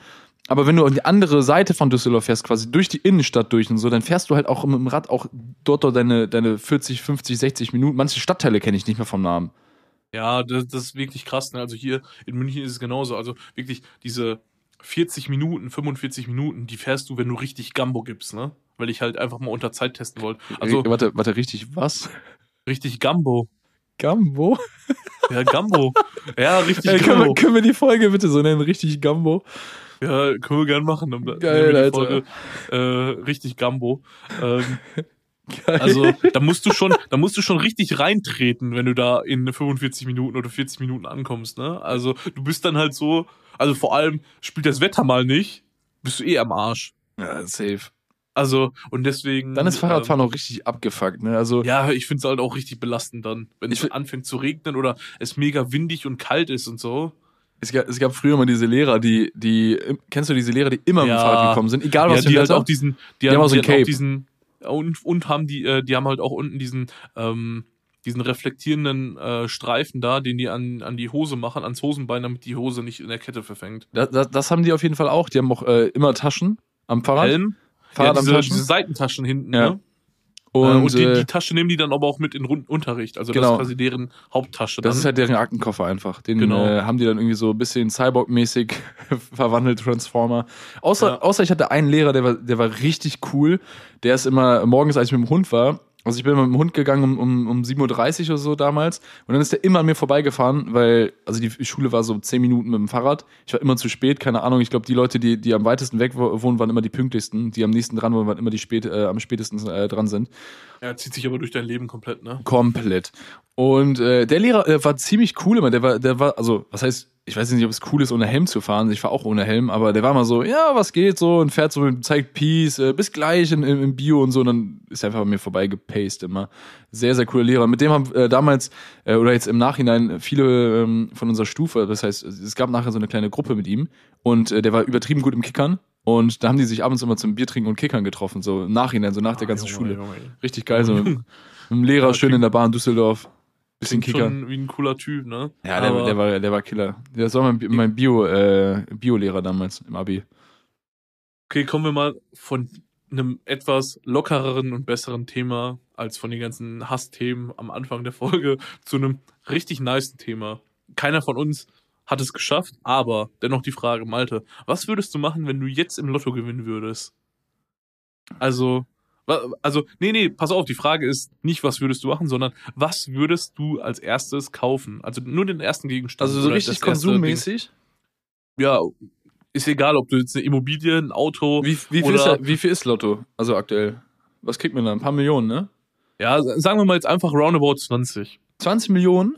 Speaker 2: Aber wenn du an die andere Seite von Düsseldorf fährst, quasi durch die Innenstadt durch und so, dann fährst du halt auch mit dem Rad auch dort, dort deine, deine 40, 50, 60 Minuten. Manche Stadtteile kenne ich nicht mehr vom Namen.
Speaker 1: Ja, das, das ist wirklich krass. Ne? Also hier in München ist es genauso. Also wirklich diese 40 Minuten, 45 Minuten, die fährst du, wenn du richtig Gambo gibst, ne? Weil ich halt einfach mal unter Zeit testen wollte. Also,
Speaker 2: warte, warte, richtig was?
Speaker 1: Richtig Gambo.
Speaker 2: Gambo?
Speaker 1: Ja, Gambo. ja, richtig
Speaker 2: Ey, können, Wir, können wir die Folge bitte so nennen? Richtig Gambo?
Speaker 1: Ja, können wir gerne machen. Dann Geil, Alter. Folge, äh, richtig Gambo. Ähm, Geil. Also da musst du schon, da musst du schon richtig reintreten, wenn du da in 45 Minuten oder 40 Minuten ankommst. Ne? Also du bist dann halt so, also vor allem spielt das Wetter mal nicht, bist du eh am Arsch.
Speaker 2: Ja, safe.
Speaker 1: Also, und deswegen.
Speaker 2: Dann ist Fahrradfahren ähm, auch richtig abgefuckt, ne? Also.
Speaker 1: Ja, ich find's halt auch richtig belastend dann. Wenn es anfängt zu regnen oder es mega windig und kalt ist und so.
Speaker 2: Es gab, es gab früher mal diese Lehrer, die, die, kennst du diese Lehrer, die immer ja. mit dem Fahrrad gekommen sind, egal was
Speaker 1: ja, die halt auch diesen, die, die haben, haben auch so ein Cape. Auch diesen, und, und haben die, äh, die haben halt auch unten diesen, ähm, diesen reflektierenden äh, Streifen da, den die an, an die Hose machen, ans Hosenbein, damit die Hose nicht in der Kette verfängt.
Speaker 2: Das, das, das haben die auf jeden Fall auch. Die haben auch äh, immer Taschen am Fahrrad.
Speaker 1: Helm. Fahrrad ja, diese, diese Seitentaschen hinten, ja. ne? Und, äh, und die, die, äh, Tasche nehmen die dann aber auch mit in Unterricht. Also genau. das ist quasi deren Haupttasche.
Speaker 2: Dann. Das ist halt deren Aktenkoffer einfach. Den genau. äh, haben die dann irgendwie so ein bisschen Cyborg-mäßig verwandelt, Transformer. Außer, ja. außer ich hatte einen Lehrer, der war, der war richtig cool. Der ist immer morgens, als ich mit dem Hund war, also ich bin mit dem Hund gegangen um, um, um 7.30 Uhr oder so damals und dann ist der immer an mir vorbeigefahren, weil, also die Schule war so 10 Minuten mit dem Fahrrad. Ich war immer zu spät, keine Ahnung. Ich glaube, die Leute, die, die am weitesten weg wohnen, waren immer die pünktlichsten. Die am nächsten dran wohnen, waren immer die spät, äh, am spätesten äh, dran sind.
Speaker 1: Ja, zieht sich aber durch dein Leben komplett, ne?
Speaker 2: Komplett. Und äh, der Lehrer äh, war ziemlich cool immer. Der war, der war, also, was heißt, ich weiß nicht, ob es cool ist, ohne Helm zu fahren. Ich fahre auch ohne Helm, aber der war mal so, ja, was geht so und fährt so und zeigt Peace, äh, bis gleich im, im Bio und so. Und dann ist er einfach an mir vorbei gepaced immer. Sehr, sehr cooler Lehrer. Mit dem haben äh, damals äh, oder jetzt im Nachhinein viele ähm, von unserer Stufe, das heißt, es gab nachher so eine kleine Gruppe mit ihm und äh, der war übertrieben gut im Kickern. Und da haben die sich abends immer zum Bier trinken und Kickern getroffen, so im Nachhinein, so nach der ganzen Junge, Schule. Junge. Richtig geil, so mit, mit dem Lehrer schön in der Bahn Düsseldorf. Bisschen Kicker. Schon
Speaker 1: wie ein cooler Typ, ne?
Speaker 2: Ja, der, der, war, der war Killer. Der war mein, mein Bio, äh, Bio-Lehrer damals im Abi.
Speaker 1: Okay, kommen wir mal von einem etwas lockereren und besseren Thema als von den ganzen Hassthemen am Anfang der Folge zu einem richtig nice Thema. Keiner von uns hat es geschafft, aber dennoch die Frage, Malte, was würdest du machen, wenn du jetzt im Lotto gewinnen würdest? Also, also, nee, nee, pass auf, die Frage ist nicht, was würdest du machen, sondern was würdest du als erstes kaufen? Also nur den ersten Gegenstand.
Speaker 2: Also so richtig konsummäßig?
Speaker 1: Ja, ist egal, ob du jetzt eine Immobilie, ein Auto.
Speaker 2: Wie, wie, viel, ist, wie viel ist Lotto? Also aktuell. Was kriegt man da? Ein paar Millionen, ne?
Speaker 1: Ja, sagen wir mal jetzt einfach roundabout 20.
Speaker 2: 20 Millionen?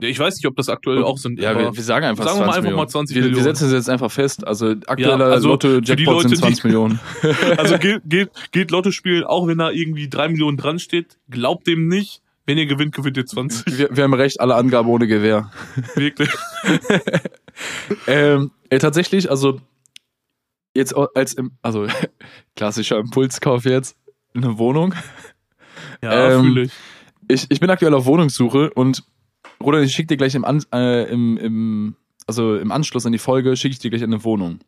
Speaker 1: Ja, ich weiß nicht, ob das aktuell auch sind.
Speaker 2: Ja, wir, wir, sagen einfach
Speaker 1: sagen
Speaker 2: 20
Speaker 1: wir mal einfach
Speaker 2: Millionen.
Speaker 1: mal 20
Speaker 2: wir,
Speaker 1: Millionen.
Speaker 2: Wir setzen es jetzt einfach fest. Also aktueller
Speaker 1: Ja, also
Speaker 2: Lotto-Jackpot
Speaker 1: Leute,
Speaker 2: sind 20
Speaker 1: die-
Speaker 2: Millionen.
Speaker 1: Also geht, geht, geht Lotto spielen, auch wenn da irgendwie 3 Millionen dran steht, glaubt dem nicht. Wenn ihr gewinnt, gewinnt ihr 20.
Speaker 2: wir, wir haben recht, alle Angaben ohne Gewähr.
Speaker 1: Wirklich.
Speaker 2: Ähm, ey, tatsächlich, also jetzt als also klassischer Impulskauf jetzt, eine Wohnung.
Speaker 1: Ja,
Speaker 2: Ähm,
Speaker 1: fühle ich.
Speaker 2: Ich, ich bin aktuell auf Wohnungssuche und Roland, ich schicke dir gleich im, An, äh, im, im, also im Anschluss an die Folge, schicke ich dir gleich eine Wohnung.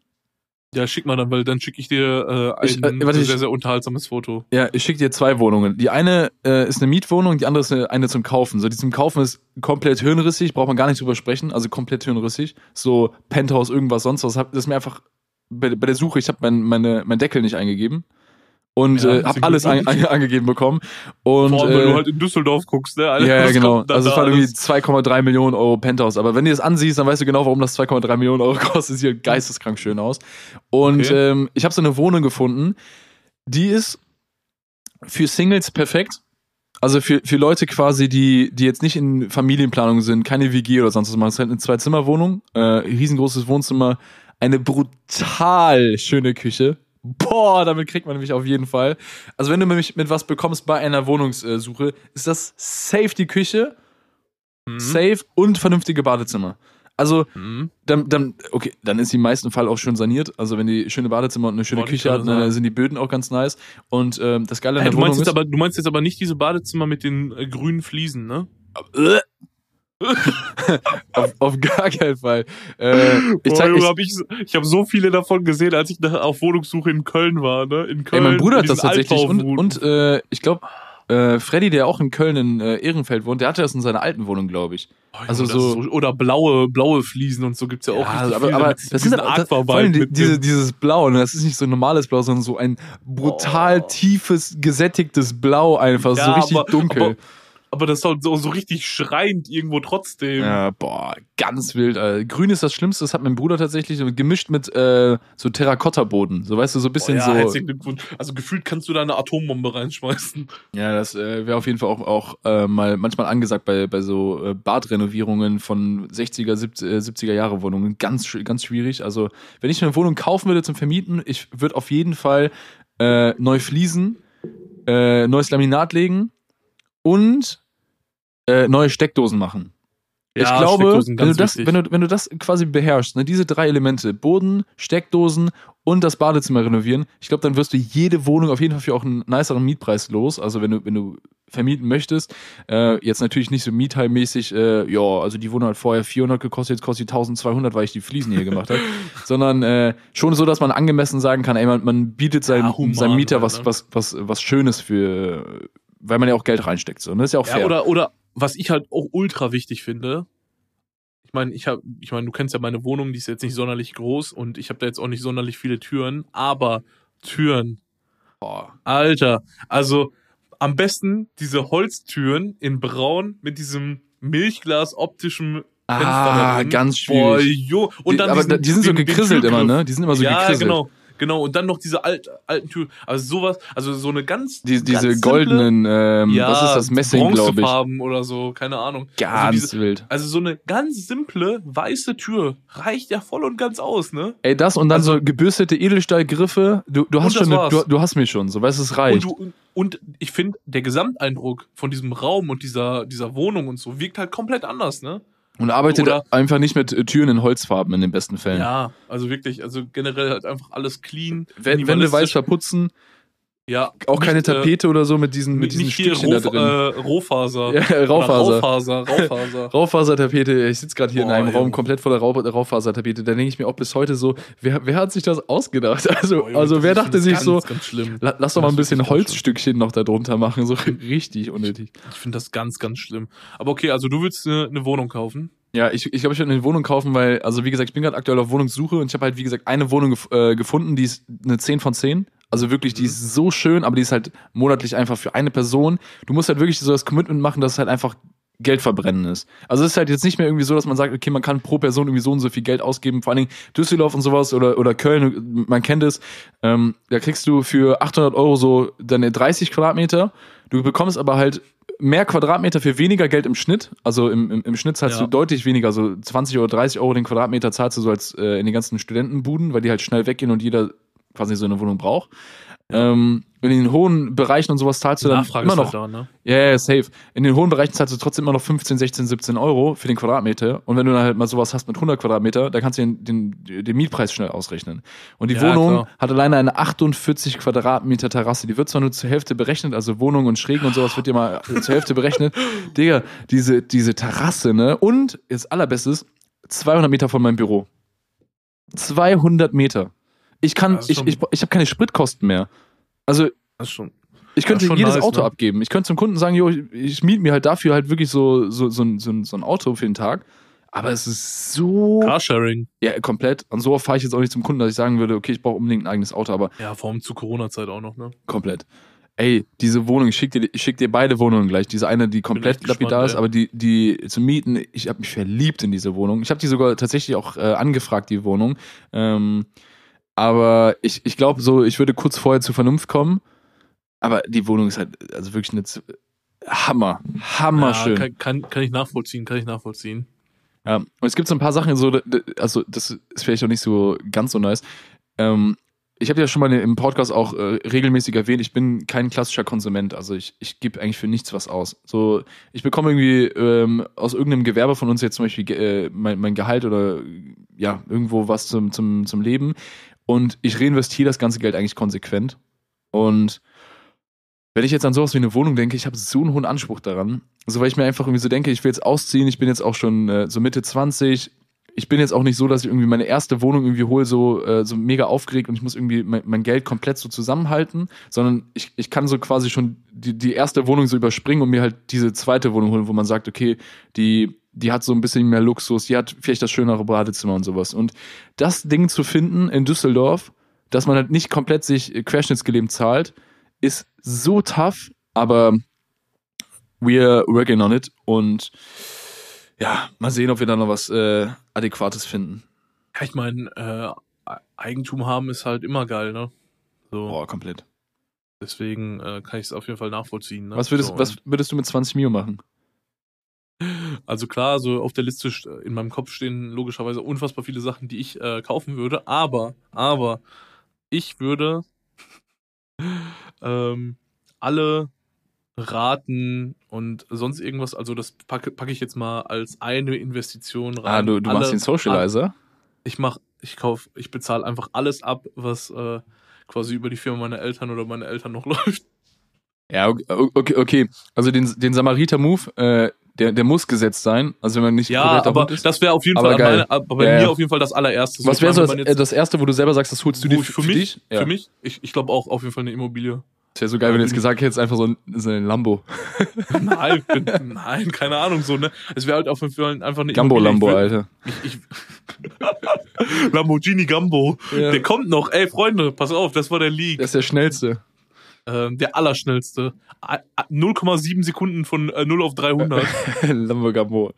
Speaker 1: Ja, schick mal dann, weil dann schicke ich dir äh, ein
Speaker 2: Ich, äh, warte, ich-
Speaker 1: sehr, sehr unterhaltsames Foto.
Speaker 2: Ja, ich schicke dir zwei Wohnungen. Die eine äh, ist eine Mietwohnung, die andere ist eine, eine zum Kaufen. So, die zum Kaufen ist komplett hirnrissig, braucht man gar nicht drüber sprechen, also komplett hirnrissig. So Penthouse, irgendwas, sonst was. Das ist mir einfach bei, bei der Suche, ich habe mein, meine, mein Deckel nicht eingegeben. Und
Speaker 1: Ja,
Speaker 2: äh, habe alles
Speaker 1: Glückwunsch.
Speaker 2: ein, angegeben bekommen. Und,
Speaker 1: Vor allem,
Speaker 2: äh,
Speaker 1: du halt in Düsseldorf guckst, ne? Alter,
Speaker 2: ja, ja, genau. Also es war irgendwie
Speaker 1: alles?
Speaker 2: 2,3 Millionen Euro Penthouse. Aber wenn du das ansiehst, dann weißt du genau, warum das 2,3 Millionen Euro kostet. Sieht geisteskrank schön aus. Und
Speaker 1: Okay.
Speaker 2: ähm, ich habe so eine Wohnung gefunden, die ist für Singles perfekt. Also für, für Leute quasi, die, die jetzt nicht in Familienplanung sind, keine WG oder sonst was machen. Es ist halt eine Zwei-Zimmer-Wohnung, äh, riesengroßes Wohnzimmer, eine brutal schöne Küche. Boah, damit kriegt man nämlich auf jeden Fall. Also wenn du mich mit was bekommst bei einer Wohnungssuche, ist das safe die Küche,
Speaker 1: Mhm.
Speaker 2: safe und vernünftige Badezimmer. Also
Speaker 1: Mhm.
Speaker 2: dann, dann, okay, dann ist die im meisten Fall auch schon saniert. Also wenn die schöne Badezimmer und eine schöne
Speaker 1: ich
Speaker 2: Küche hat, dann
Speaker 1: sagen.
Speaker 2: sind die Böden auch ganz nice. Und ähm, das Geile an
Speaker 1: Hey,
Speaker 2: der
Speaker 1: du,
Speaker 2: Wohnung
Speaker 1: meinst
Speaker 2: ist,
Speaker 1: aber, du meinst jetzt aber nicht diese Badezimmer mit den äh, grünen Fliesen, ne?
Speaker 2: auf, auf gar keinen Fall. Äh, ich
Speaker 1: Boah,
Speaker 2: ich,
Speaker 1: hab ich so- ich habe so viele davon gesehen, als ich nach, auf Wohnungssuche in Köln war, ne? In
Speaker 2: ey,
Speaker 1: Köln.
Speaker 2: mein Bruder hat das tatsächlich und, und äh, ich glaube, äh, Freddy, der auch in Köln in äh, Ehrenfeld wohnt, der hatte das in seiner alten Wohnung, glaube ich.
Speaker 1: Oh, Junge,
Speaker 2: also so-
Speaker 1: ist oder blaue blaue Fliesen und so gibt's ja auch
Speaker 2: Ja,
Speaker 1: richtig
Speaker 2: aber, aber das aber- das, vor allem die, diese, dieses Blau, ne? das ist nicht so ein normales Blau, sondern so ein brutal
Speaker 1: Oh.
Speaker 2: tiefes, gesättigtes Blau einfach, so
Speaker 1: Ja,
Speaker 2: richtig
Speaker 1: aber-
Speaker 2: dunkel.
Speaker 1: aber- aber das ist halt so, so richtig schreiend irgendwo trotzdem.
Speaker 2: Ja, boah, ganz wild. Alter. Grün ist das Schlimmste, das hat mein Bruder tatsächlich gemischt mit äh, so Terrakotta-Boden. So weißt du, so ein bisschen
Speaker 1: ja,
Speaker 2: so.
Speaker 1: herzlichen Glückwunsch. Also gefühlt kannst du da eine Atombombe reinschmeißen.
Speaker 2: Ja, das äh, wäre auf jeden Fall auch, auch äh, mal manchmal angesagt bei, bei so äh, Badrenovierungen von 60er, 70, äh, 70er Jahre Wohnungen. Ganz, ganz schwierig. Also, wenn ich eine Wohnung kaufen würde zum Vermieten, ich würde auf jeden Fall äh, neu fließen, äh, neues Laminat legen und äh, neue Steckdosen machen. ich
Speaker 1: Ja,
Speaker 2: glaube,
Speaker 1: Steckdosen,
Speaker 2: wenn du, das, wenn, du, wenn du das quasi beherrschst, ne, diese drei Elemente, Boden, Steckdosen und das Badezimmer renovieren, ich glaube, dann wirst du jede Wohnung auf jeden Fall für auch einen niceren Mietpreis los. Also wenn du, wenn du vermieten möchtest, äh, jetzt natürlich nicht so Mietheimmäßig, äh, ja, also die Wohnung hat vorher 400 gekostet, jetzt kostet die 1200, weil ich die Fliesen hier gemacht habe, sondern äh, schon so, dass man angemessen sagen kann, ey, man, man bietet seinem,
Speaker 1: Ja, human
Speaker 2: seinem Mieter
Speaker 1: halt,
Speaker 2: was,
Speaker 1: ne?
Speaker 2: was, was, was Schönes für, weil man ja auch Geld reinsteckt. So. Und das ist ja auch fair.
Speaker 1: Ja, oder, oder was ich halt auch ultra wichtig finde, ich meine, ich habe, ich meine, du kennst ja meine Wohnung, die ist jetzt nicht sonderlich groß und ich habe da jetzt auch nicht sonderlich viele Türen, aber Türen,
Speaker 2: Boah.
Speaker 1: Alter, also am besten diese Holztüren in Braun mit diesem Milchglas Fenster da
Speaker 2: Ah, ganz
Speaker 1: Boah,
Speaker 2: schwierig.
Speaker 1: jo. Und
Speaker 2: Die-
Speaker 1: dann
Speaker 2: aber
Speaker 1: diesen,
Speaker 2: die sind so gekrisselt immer, ne? Die sind immer so
Speaker 1: ja,
Speaker 2: gekrisselt.
Speaker 1: genau. Genau, und dann noch diese alt, alten Türen. Also sowas, also so eine ganz.
Speaker 2: Die, diese
Speaker 1: ganz simple-
Speaker 2: goldenen, ähm,
Speaker 1: ja,
Speaker 2: was ist das, Messing, glaube ich.
Speaker 1: Bronzefarben oder so, keine Ahnung.
Speaker 2: Ganz
Speaker 1: Also, diese,
Speaker 2: wild.
Speaker 1: also so eine ganz simple weiße Tür reicht ja voll und ganz aus, ne?
Speaker 2: Ey, das und dann
Speaker 1: Also-
Speaker 2: so gebürstete Edelstahlgriffe. Du, du hast schon, eine, du, du hast mich schon, so weißt du, es
Speaker 1: Und,
Speaker 2: reicht.
Speaker 1: du, und ich finde, der Gesamteindruck von diesem Raum und dieser, dieser Wohnung und so wirkt halt komplett anders, ne?
Speaker 2: Und arbeitet
Speaker 1: oder-
Speaker 2: einfach nicht mit äh, Türen in Holzfarben in den besten Fällen.
Speaker 1: Ja, also wirklich, also generell halt einfach alles clean.
Speaker 2: Wände Wände weiß verputzen.
Speaker 1: Ja.
Speaker 2: Auch keine
Speaker 1: nicht, äh,
Speaker 2: Tapete oder so mit diesen, mit diesen Stückchen
Speaker 1: Roh,
Speaker 2: da drin.
Speaker 1: Äh, Rohfaser.
Speaker 2: Ja, Raufaser.
Speaker 1: Raufaser. Raufaser.
Speaker 2: Raufasertapete, ich sitze gerade hier in
Speaker 1: Boah,
Speaker 2: einem Raum
Speaker 1: Junge.
Speaker 2: komplett voller Rau Raufasertapete. Da denke ich mir auch bis heute so, wer, wer hat sich das ausgedacht? Also,
Speaker 1: Boah, Junge,
Speaker 2: also wer dachte
Speaker 1: ganz,
Speaker 2: sich so,
Speaker 1: Ganz schlimm.
Speaker 2: la, lass doch mal ein bisschen
Speaker 1: ganz
Speaker 2: Holzstückchen noch da drunter machen. So richtig unnötig.
Speaker 1: Ich finde das ganz, ganz schlimm. Aber okay, also du willst eine, eine Wohnung kaufen?
Speaker 2: Ja, ich, ich glaube, ich werde eine Wohnung kaufen, weil, also wie gesagt, ich bin gerade aktuell auf Wohnungssuche und ich habe halt, wie gesagt, eine Wohnung gef äh, gefunden, die ist eine 10 von 10. Also wirklich, die ist so schön, aber die ist halt monatlich einfach für eine Person. Du musst halt wirklich so das Commitment machen, dass es halt einfach Geld verbrennen ist. Also es ist halt jetzt nicht mehr irgendwie so, dass man sagt, okay, man kann pro Person irgendwie so und so viel Geld ausgeben. Vor allen Dingen Düsseldorf und sowas oder, oder Köln, man kennt es. Ähm, da kriegst du für 800 Euro so deine 30 Quadratmeter. Du bekommst aber halt mehr Quadratmeter für weniger Geld im Schnitt. Also im, im, im Schnitt zahlst
Speaker 1: Ja.
Speaker 2: du deutlich weniger, so 20 oder 30 Euro den Quadratmeter zahlst du so als äh, in den ganzen Studentenbuden, weil die halt schnell weggehen und jeder quasi so eine Wohnung braucht. Ähm, in den hohen Bereichen und sowas zahlst du dann
Speaker 1: Nachfrage
Speaker 2: immer noch.
Speaker 1: halt da, ne?
Speaker 2: Ja, ja, safe. In den hohen Bereichen zahlst du trotzdem immer noch 15, 16, 17 Euro für den Quadratmeter. Und wenn du dann halt mal sowas hast mit 100 Quadratmeter, dann kannst du den, den, den Mietpreis schnell ausrechnen. Und die
Speaker 1: Ja,
Speaker 2: Wohnung
Speaker 1: klar.
Speaker 2: hat alleine eine 48 Quadratmeter Terrasse. Die wird zwar nur zur Hälfte berechnet, also Wohnung und Schrägen und sowas wird dir mal zur Hälfte berechnet. Digga, diese, diese Terrasse, ne? Und, das allerbestes, 200 Meter von meinem Büro. 200 Meter. Ich kann,
Speaker 1: ist
Speaker 2: ich, ich, ich habe keine Spritkosten mehr. Also, ich könnte
Speaker 1: Ja, schon
Speaker 2: jedes
Speaker 1: nice,
Speaker 2: Auto
Speaker 1: ne?
Speaker 2: abgeben. Ich könnte zum Kunden sagen, jo, ich, ich miete mir halt dafür halt wirklich so, so, so, ein- so, so ein Auto für den Tag. Aber es ist so.
Speaker 1: Carsharing.
Speaker 2: Ja, komplett. Und so fahre ich jetzt auch nicht zum Kunden, dass ich sagen würde, okay, ich brauche unbedingt ein eigenes Auto, aber
Speaker 1: Ja, vor allem zu Corona-Zeit auch noch, ne?
Speaker 2: komplett. Ey, diese Wohnung, ich schick dir, ich schick dir beide Wohnungen gleich. Diese eine, die komplett lapidar ist,
Speaker 1: ey.
Speaker 2: aber die, die zu mieten, ich habe mich verliebt in diese Wohnung. Ich habe die sogar tatsächlich auch äh, angefragt, die Wohnung. Ähm, aber ich, ich glaube so, ich würde kurz vorher zur Vernunft kommen. Aber die Wohnung ist halt, also wirklich eine Hammer, Hammer
Speaker 1: ja,
Speaker 2: schön.
Speaker 1: kann, kann, kann ich nachvollziehen, kann ich nachvollziehen.
Speaker 2: Ja, und es gibt so ein paar Sachen, so, also das ist vielleicht auch nicht so ganz so nice. Ähm, ich habe ja schon mal im Podcast auch äh, regelmäßig erwähnt, ich bin kein klassischer Konsument, also ich, ich gebe eigentlich für nichts was aus. So, ich bekomme irgendwie ähm, aus irgendeinem Gewerbe von uns jetzt zum Beispiel äh, mein, mein Gehalt oder ja, irgendwo was zum, zum, zum Leben und ich reinvestiere das ganze Geld eigentlich konsequent. Und wenn ich jetzt an sowas wie eine Wohnung denke, ich habe so einen hohen Anspruch daran. So, weil ich mir einfach irgendwie so denke, ich will jetzt ausziehen, ich bin jetzt auch schon äh, so Mitte 20. Ich bin jetzt auch nicht so, dass ich irgendwie meine erste Wohnung irgendwie hole, so, äh, so mega aufgeregt und ich muss irgendwie mein, mein Geld komplett so zusammenhalten, sondern ich, ich kann so quasi schon die, die erste Wohnung so überspringen und mir halt diese zweite Wohnung holen, wo man sagt, okay, die, die hat so ein bisschen mehr Luxus, die hat vielleicht das schönere Badezimmer und sowas. Und das Ding zu finden in Düsseldorf, dass man halt nicht komplett sich äh, querschnittsgelähmt zahlt, ist so tough, aber we're working on it und ja, mal sehen, ob wir da noch was äh, Adäquates finden.
Speaker 1: Ja, ich meine, äh, Eigentum haben ist halt immer geil, ne? So,
Speaker 2: Boah, komplett.
Speaker 1: deswegen äh, kann ich es auf jeden Fall nachvollziehen. Ne?
Speaker 2: Was würdest,
Speaker 1: so,
Speaker 2: was würdest du mit 20 Mio machen?
Speaker 1: Also klar, so auf der Liste st- in meinem Kopf stehen logischerweise unfassbar viele Sachen, die ich äh, kaufen würde, aber, aber ich würde ähm, alle Raten und sonst irgendwas, also das packe, packe ich jetzt mal als eine Investition rein.
Speaker 2: Ah, du, du
Speaker 1: alle,
Speaker 2: machst den Socializer?
Speaker 1: Ich mach, ich kauf, ich bezahle einfach alles ab, was äh, quasi über die Firma meiner Eltern oder meine Eltern noch läuft.
Speaker 2: Ja, okay, okay, okay. Also den, den Samariter-Move, äh, der, der muss gesetzt sein. Also wenn man nicht
Speaker 1: Ja, aber
Speaker 2: Hund ist.
Speaker 1: das wäre auf jeden
Speaker 2: Aber
Speaker 1: Fall
Speaker 2: geil.
Speaker 1: meine, aber bei
Speaker 2: Ja,
Speaker 1: mir
Speaker 2: ja.
Speaker 1: auf jeden Fall das allererste.
Speaker 2: Was
Speaker 1: ich
Speaker 2: wäre so das,
Speaker 1: man
Speaker 2: äh,
Speaker 1: jetzt-
Speaker 2: das erste, wo du selber sagst, das holst du dir
Speaker 1: ich
Speaker 2: für,
Speaker 1: für
Speaker 2: für
Speaker 1: mich,
Speaker 2: dich? Ja.
Speaker 1: für mich, ich, ich glaube auch auf jeden Fall eine Immobilie.
Speaker 2: Das wäre so geil, wenn du jetzt gesagt hättest, einfach so ein, so ein Lambo.
Speaker 1: Nein, bin, nein, keine Ahnung so, ne? Es wäre halt auf jeden Fall einfach eine
Speaker 2: Gambo-Lambo,
Speaker 1: Immobilie.
Speaker 2: Alter.
Speaker 1: Ich, ich, Lamborghini Gambo. Der kommt noch. Ey, Freunde, pass auf, das war der Leak.
Speaker 2: Der ist der schnellste.
Speaker 1: Ähm, der allerschnellste. A- a- 0,7 Sekunden von äh, 0 auf 300.
Speaker 2: Lambo Gambo.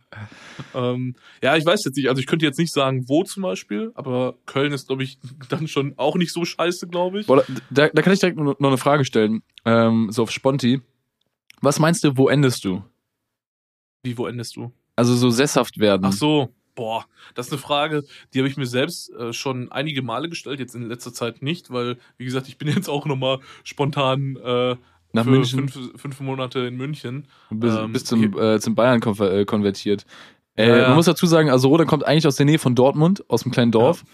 Speaker 1: ähm, ja, ich weiß jetzt nicht. Also ich könnte jetzt nicht sagen, wo zum Beispiel, aber Köln ist, glaube ich, dann schon auch nicht so scheiße, glaube ich.
Speaker 2: Boah, da, da kann ich direkt noch noch eine Frage stellen. Ähm, so auf Sponti. Was meinst du, wo endest du?
Speaker 1: Wie, wo endest du?
Speaker 2: Also so sesshaft werden.
Speaker 1: Ach so, boah, das ist eine Frage, die habe ich mir selbst äh, schon einige Male gestellt, jetzt in letzter Zeit nicht, weil, wie gesagt, ich bin jetzt auch nochmal spontan äh,
Speaker 2: Nach
Speaker 1: für
Speaker 2: München.
Speaker 1: Fünf, fünf Monate in München.
Speaker 2: bis,
Speaker 1: ähm,
Speaker 2: bis zum, äh, zum Bayern äh, konvertiert. Äh,
Speaker 1: Ja, ja.
Speaker 2: Man muss dazu sagen, also Rodan kommt eigentlich aus der Nähe von Dortmund, aus einem kleinen Dorf.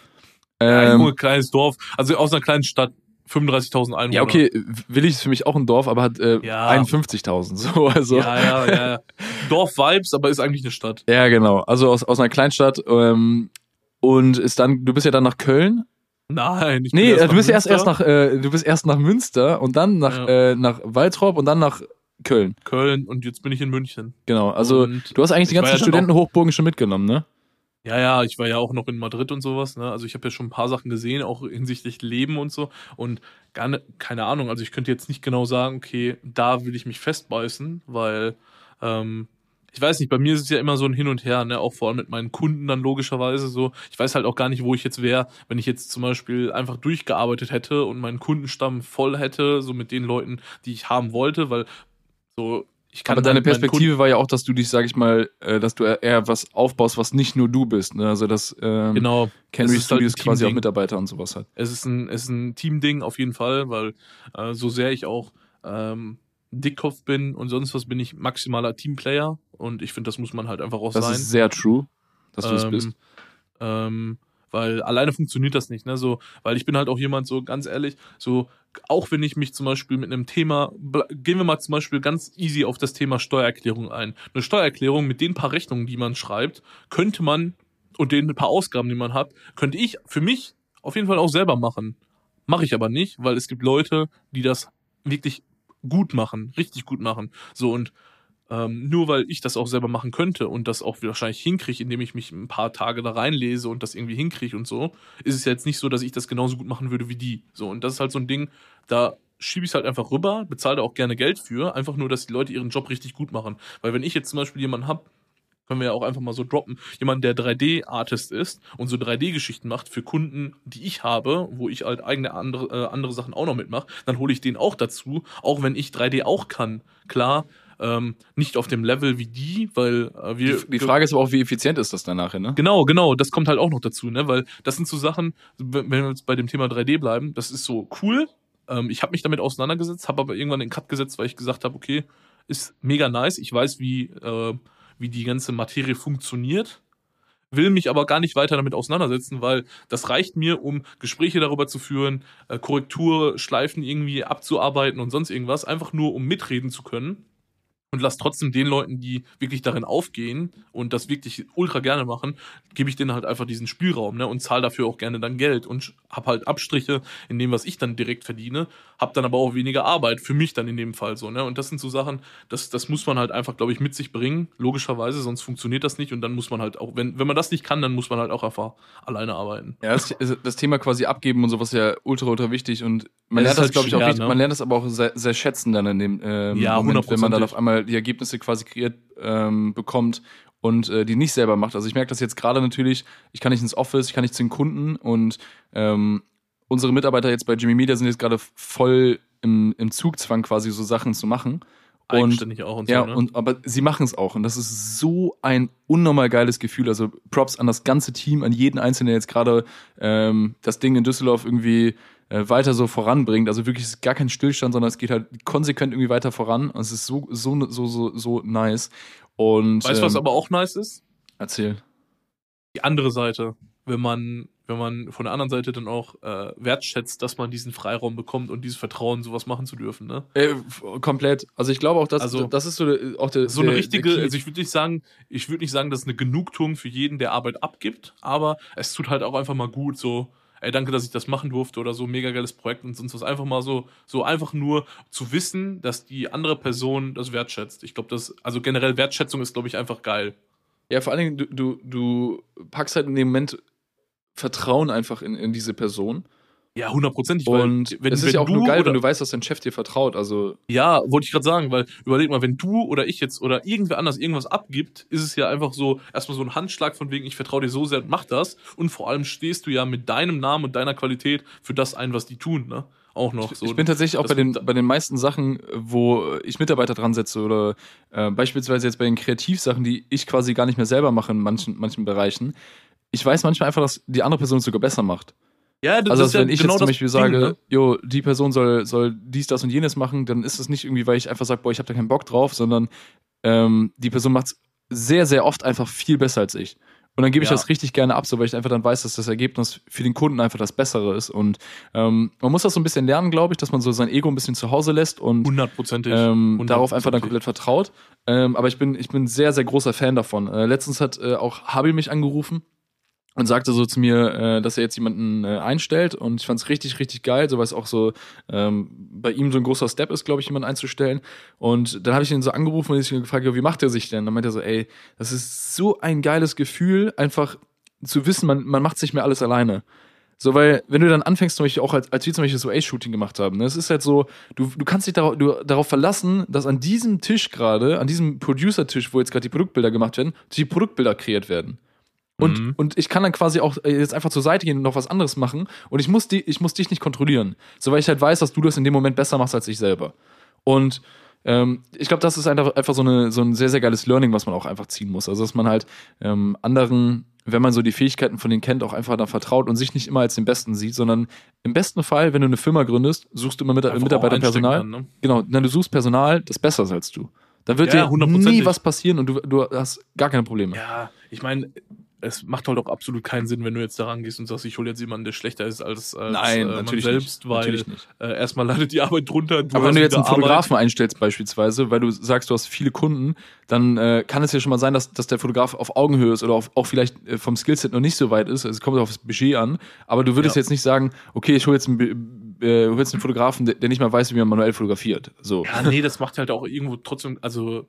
Speaker 1: Ja,
Speaker 2: Ähm,
Speaker 1: Junge, kleines Dorf, also aus einer kleinen Stadt. 35.000 Einwohner.
Speaker 2: Ja, okay, Willig ist für mich auch ein Dorf, aber hat äh,
Speaker 1: Ja.
Speaker 2: 51.000. So, also.
Speaker 1: Ja, ja, ja. Dorf-Vibes, aber ist eigentlich eine Stadt.
Speaker 2: Ja, genau. Also aus, aus einer Kleinstadt. Ähm, und ist dann, du bist ja dann nach Köln.
Speaker 1: Nein, ich bin
Speaker 2: Nee, äh,
Speaker 1: nach
Speaker 2: du bist erst, erst nach, äh, du bist erst nach Münster und dann nach,
Speaker 1: Ja.
Speaker 2: äh, nach Waldrop und dann nach Köln.
Speaker 1: Köln und jetzt bin ich in München.
Speaker 2: Genau. Also
Speaker 1: Und
Speaker 2: du hast eigentlich die ganzen
Speaker 1: ja
Speaker 2: Studentenhochburgen schon mitgenommen, ne?
Speaker 1: Ja, ja, ich war ja auch noch in Madrid und sowas, ne? Also ich habe ja schon ein paar Sachen gesehen, auch hinsichtlich Leben und so. Und gar ne, keine Ahnung, also ich könnte jetzt nicht genau sagen, okay, da will ich mich festbeißen, weil ähm, ich weiß nicht, bei mir ist es ja immer so ein Hin und Her, ne? Auch vor allem mit meinen Kunden dann logischerweise so. Ich weiß halt auch gar nicht, wo ich jetzt wäre, wenn ich jetzt zum Beispiel einfach durchgearbeitet hätte und meinen Kundenstamm voll hätte, so mit den Leuten, die ich haben wollte, weil so ich kann
Speaker 2: Aber deine
Speaker 1: halt Kunden-
Speaker 2: Perspektive war ja auch, dass du dich, sag ich mal, äh, dass du eher was aufbaust, was nicht nur du bist. Ne? Also dass ähm,
Speaker 1: genau ist halt
Speaker 2: Studios quasi auch. Mitarbeiter und sowas hat.
Speaker 1: Es ist ein, es ist ein Teamding auf jeden Fall, weil äh, so sehr ich auch ähm, Dickkopf bin und sonst was, bin ich maximaler Teamplayer und ich finde, das muss man halt einfach auch
Speaker 2: Das
Speaker 1: sein.
Speaker 2: ist sehr true, dass du es
Speaker 1: Ähm,
Speaker 2: bist.
Speaker 1: Ähm, weil alleine funktioniert das nicht, ne? So, weil ich bin halt auch jemand, so ganz ehrlich, so, auch wenn ich mich zum Beispiel mit einem Thema, gehen wir mal zum Beispiel ganz easy auf das Thema Steuererklärung ein. Eine Steuererklärung mit den paar Rechnungen, die man schreibt, könnte man und den paar Ausgaben, die man hat, könnte ich für mich auf jeden Fall auch selber machen. Mache ich aber nicht, weil es gibt Leute, die das wirklich gut machen, richtig gut machen. So und ähm, nur weil ich das auch selber machen könnte und das auch wahrscheinlich hinkriege, indem ich mich ein paar Tage da reinlese und das irgendwie hinkriege und so, ist es ja jetzt nicht so, dass ich das genauso gut machen würde wie die. So, und das ist halt so ein Ding, da schiebe ich es halt einfach rüber, bezahle da auch gerne Geld für, einfach nur, dass die Leute ihren Job richtig gut machen. Weil wenn ich jetzt zum Beispiel jemanden habe, können wir ja auch einfach mal so droppen, jemand, der 3D-Artist ist und so 3D-Geschichten macht für Kunden, die ich habe, wo ich halt eigene andere, äh, andere Sachen auch noch mitmache, dann hole ich den auch dazu, auch wenn ich 3D auch kann. Klar, ähm, nicht auf dem Level wie die, weil äh, wir.
Speaker 2: Die, die Frage ist aber auch, wie effizient ist das dann nachher, ne?
Speaker 1: Genau, genau, das kommt halt auch noch dazu, ne? Weil das sind so Sachen, wenn wenn wir jetzt bei dem Thema 3D bleiben, das ist so cool. Ähm, ich habe mich damit auseinandergesetzt, habe aber irgendwann den Cut gesetzt, weil ich gesagt habe, okay, ist mega nice. Ich weiß, wie, äh, wie die ganze Materie funktioniert. Will mich aber gar nicht weiter damit auseinandersetzen, weil das reicht mir, um Gespräche darüber zu führen, äh, Korrekturschleifen irgendwie abzuarbeiten und sonst irgendwas, einfach nur um mitreden zu können und lass trotzdem den Leuten, die wirklich darin aufgehen und das wirklich ultra gerne machen, gebe ich denen halt einfach diesen Spielraum ne, und zahle dafür auch gerne dann Geld und hab halt Abstriche in dem, was ich dann direkt verdiene, hab dann aber auch weniger Arbeit für mich dann in dem Fall so. Ne? Und das sind so Sachen, das, das muss man halt einfach, glaube ich, mit sich bringen, logischerweise, sonst funktioniert das nicht und dann muss man halt auch, wenn, wenn man das nicht kann, dann muss man halt auch einfach alleine arbeiten.
Speaker 2: Ja, das, das Thema quasi abgeben und sowas ist ja ultra, ultra wichtig und man
Speaker 1: Es
Speaker 2: lernt
Speaker 1: ist
Speaker 2: das,
Speaker 1: halt
Speaker 2: glaube ich, auch
Speaker 1: schwer,
Speaker 2: richtig,
Speaker 1: ne?
Speaker 2: man lernt das aber auch sehr, sehr schätzen dann in dem ähm,
Speaker 1: Ja,
Speaker 2: Moment, wenn man dann auf einmal die Ergebnisse quasi kreiert ähm, bekommt und äh, die nicht selber macht. Also ich merke das jetzt gerade natürlich, ich kann nicht ins Office, ich kann nicht zu den Kunden und ähm, unsere Mitarbeiter jetzt bei Jimmy Media sind jetzt gerade voll im, im Zugzwang quasi so Sachen zu machen. Und
Speaker 1: Eigenständig auch und so.
Speaker 2: ja,
Speaker 1: ne?
Speaker 2: und aber sie machen es auch und das ist so ein unnormal geiles Gefühl. Also Props an das ganze Team, an jeden Einzelnen, der jetzt gerade ähm, das Ding in Düsseldorf irgendwie weiter so voranbringt. Also wirklich ist gar kein Stillstand, sondern es geht halt konsequent irgendwie weiter voran. Und es ist so so so so so nice. Und
Speaker 1: weißt du, was
Speaker 2: ähm,
Speaker 1: aber auch nice ist?
Speaker 2: erzähl.
Speaker 1: die andere Seite, wenn man, wenn man von der anderen Seite dann auch äh, wertschätzt, dass man diesen Freiraum bekommt und dieses Vertrauen, sowas machen zu dürfen. Ne?
Speaker 2: Äh, komplett. Also ich glaube auch, dass
Speaker 1: Also,
Speaker 2: das ist so der, auch der
Speaker 1: So eine
Speaker 2: der,
Speaker 1: richtige,
Speaker 2: der
Speaker 1: also ich würde nicht sagen, ich würde nicht sagen, das ist eine Genugtuung für jeden, der Arbeit abgibt, aber es tut halt auch einfach mal gut, so, ey, danke, dass ich das machen durfte oder so, mega geiles Projekt und sonst was. Einfach mal so, so einfach nur zu wissen, dass die andere Person das wertschätzt. Ich glaube, das, also generell Wertschätzung ist, glaube ich, einfach geil.
Speaker 2: Ja, vor allen Dingen, du, du, du packst halt in dem Moment Vertrauen einfach in, in diese Person.
Speaker 1: Ja, hundertprozentig.
Speaker 2: Und
Speaker 1: wenn,
Speaker 2: es ist
Speaker 1: wenn
Speaker 2: ja auch
Speaker 1: du
Speaker 2: nur geil,
Speaker 1: oder-
Speaker 2: wenn du weißt, dass dein Chef dir vertraut. Also,
Speaker 1: Ja, wollte ich gerade sagen, weil überleg mal, wenn du oder ich jetzt oder irgendwer anders irgendwas abgibt, ist es ja einfach so erstmal so ein Handschlag von wegen, ich vertraue dir so sehr, mach das. Und vor allem stehst du ja mit deinem Namen und deiner Qualität für das ein, was die tun, ne? Auch noch so.
Speaker 2: ich bin tatsächlich auch
Speaker 1: das
Speaker 2: bei den, bei den meisten Sachen, wo ich Mitarbeiter dran setze oder äh, beispielsweise jetzt bei den Kreativsachen, die ich quasi gar nicht mehr selber mache in manchen, manchen Bereichen. Ich weiß manchmal einfach, dass die andere Person es sogar besser macht.
Speaker 1: Ja, das
Speaker 2: Also,
Speaker 1: ist ja
Speaker 2: wenn ich
Speaker 1: genau
Speaker 2: jetzt zum
Speaker 1: das
Speaker 2: Beispiel
Speaker 1: Ding,
Speaker 2: sage,
Speaker 1: ne?
Speaker 2: jo, die Person soll, soll dies, das und jenes machen, dann ist es nicht irgendwie, weil ich einfach sage, boah, ich habe da keinen Bock drauf, sondern ähm, die Person macht es sehr, sehr oft einfach viel besser als ich. Und dann gebe ich
Speaker 1: Ja.
Speaker 2: das richtig gerne ab, so weil ich einfach dann weiß, dass das Ergebnis für den Kunden einfach das Bessere ist. Und ähm, man muss das so ein bisschen lernen, glaube ich, dass man so sein Ego ein bisschen zu Hause lässt und
Speaker 1: Hundertprozentig.
Speaker 2: ähm, darauf einfach dann komplett vertraut. Ähm, aber ich bin, ich bin sehr, sehr großer Fan davon. Äh, letztens hat äh, auch Habil mich angerufen und sagte so zu mir, äh, dass er jetzt jemanden äh, einstellt und ich fand es richtig, richtig geil, so weil es auch so ähm, bei ihm so ein großer Step ist, glaube ich, jemanden einzustellen. Und dann habe ich ihn so angerufen und ich gefragt, wie macht er sich denn? Dann meinte er so, ey, das ist so ein geiles Gefühl, einfach zu wissen, man, man macht sich mehr alles alleine. So, weil, wenn du dann anfängst, zum Beispiel auch als, als wir zum Beispiel so Ace-Shooting gemacht haben, ne, es ist halt so, du, du kannst dich darauf, du, darauf verlassen, dass an diesem Tisch gerade, an diesem Producer-Tisch, wo jetzt gerade die Produktbilder gemacht werden, die Produktbilder kreiert werden. Und,
Speaker 1: Mhm.
Speaker 2: und ich kann dann quasi auch äh, jetzt einfach zur Seite gehen und noch was anderes machen. Und ich muss, die, ich muss dich nicht kontrollieren. So, weil ich halt weiß, dass du das in dem Moment besser machst als ich selber. Und ähm, ich glaube, das ist einfach, einfach so, eine, so ein sehr, sehr geiles Learning, was man auch einfach ziehen muss. Also, dass man halt ähm, anderen, wenn man so die Fähigkeiten von denen kennt, auch einfach dann vertraut und sich nicht immer als den Besten sieht, sondern im besten Fall, wenn du eine Firma gründest, suchst du immer mit,
Speaker 1: Einfach
Speaker 2: Mitarbeiter
Speaker 1: auch einsteigen
Speaker 2: Personal.
Speaker 1: kann, ne?
Speaker 2: Genau, nein, du suchst Personal, das besser ist als du. Da wird
Speaker 1: Ja,
Speaker 2: dir nie was passieren und du, du hast gar keine Probleme.
Speaker 1: Ja, ich meine, es macht halt auch absolut keinen Sinn, wenn du jetzt daran gehst und sagst, ich hole jetzt jemanden, der schlechter ist als, als
Speaker 2: Nein,
Speaker 1: äh, man selbst,
Speaker 2: nicht.
Speaker 1: weil. Äh, erstmal leidet die Arbeit drunter.
Speaker 2: Aber wenn du jetzt einen
Speaker 1: Arbeit.
Speaker 2: Fotografen einstellst beispielsweise, weil du sagst, du hast viele Kunden, dann äh, kann es ja schon mal sein, dass, dass der Fotograf auf Augenhöhe ist oder auf, auch vielleicht äh, vom Skillset noch nicht so weit ist. Also es kommt auf das Budget an. Aber du würdest
Speaker 1: Ja.
Speaker 2: jetzt nicht sagen, okay, ich hole jetzt einen, äh, hol jetzt einen Fotografen, der, der nicht mal weiß, wie man manuell fotografiert. So.
Speaker 1: Ja, nee, das macht halt auch irgendwo trotzdem, also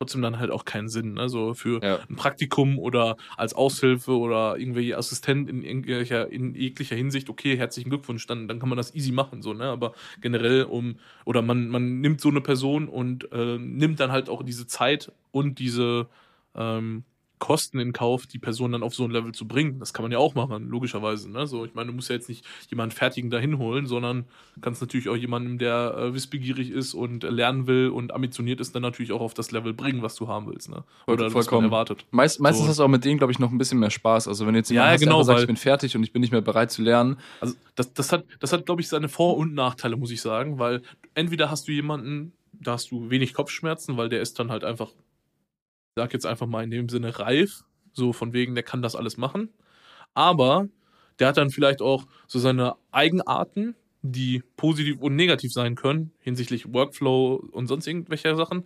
Speaker 1: trotzdem dann halt auch keinen Sinn. Ne? So für
Speaker 2: Ja.
Speaker 1: ein Praktikum oder als Aushilfe oder irgendwelche Assistent in, irgendwelcher, in jeglicher Hinsicht, okay, herzlichen Glückwunsch, dann, dann kann man das easy machen, so, ne? Aber generell um, oder man, man nimmt so eine Person und äh, nimmt dann halt auch diese Zeit und diese ähm, Kosten in Kauf, die Person dann auf so ein Level zu bringen. Das kann man ja auch machen, logischerweise. Ne? So, ich meine, du musst ja jetzt nicht jemanden fertigen dahin holen, sondern kannst natürlich auch jemanden, der äh, wissbegierig ist und lernen will und ambitioniert ist, dann natürlich auch auf das Level bringen, was du haben willst. Ne? Oder was
Speaker 2: vollkommen.
Speaker 1: man erwartet.
Speaker 2: Meist, meistens
Speaker 1: So.
Speaker 2: hast du auch mit denen, glaube ich, noch ein bisschen mehr Spaß. Also wenn du jetzt
Speaker 1: Ja,
Speaker 2: jemanden hast,
Speaker 1: genau,
Speaker 2: sagt, ich bin fertig und ich bin nicht mehr bereit zu lernen,
Speaker 1: Also das, das hat, das hat, glaube ich, seine Vor- und Nachteile, muss ich sagen, weil entweder hast du jemanden, da hast du wenig Kopfschmerzen, weil der ist dann halt einfach, sag jetzt einfach mal in dem Sinne reif, so von wegen, der kann das alles machen. Aber der hat dann vielleicht auch so seine Eigenarten, die positiv und negativ sein können, hinsichtlich Workflow und sonst irgendwelcher Sachen.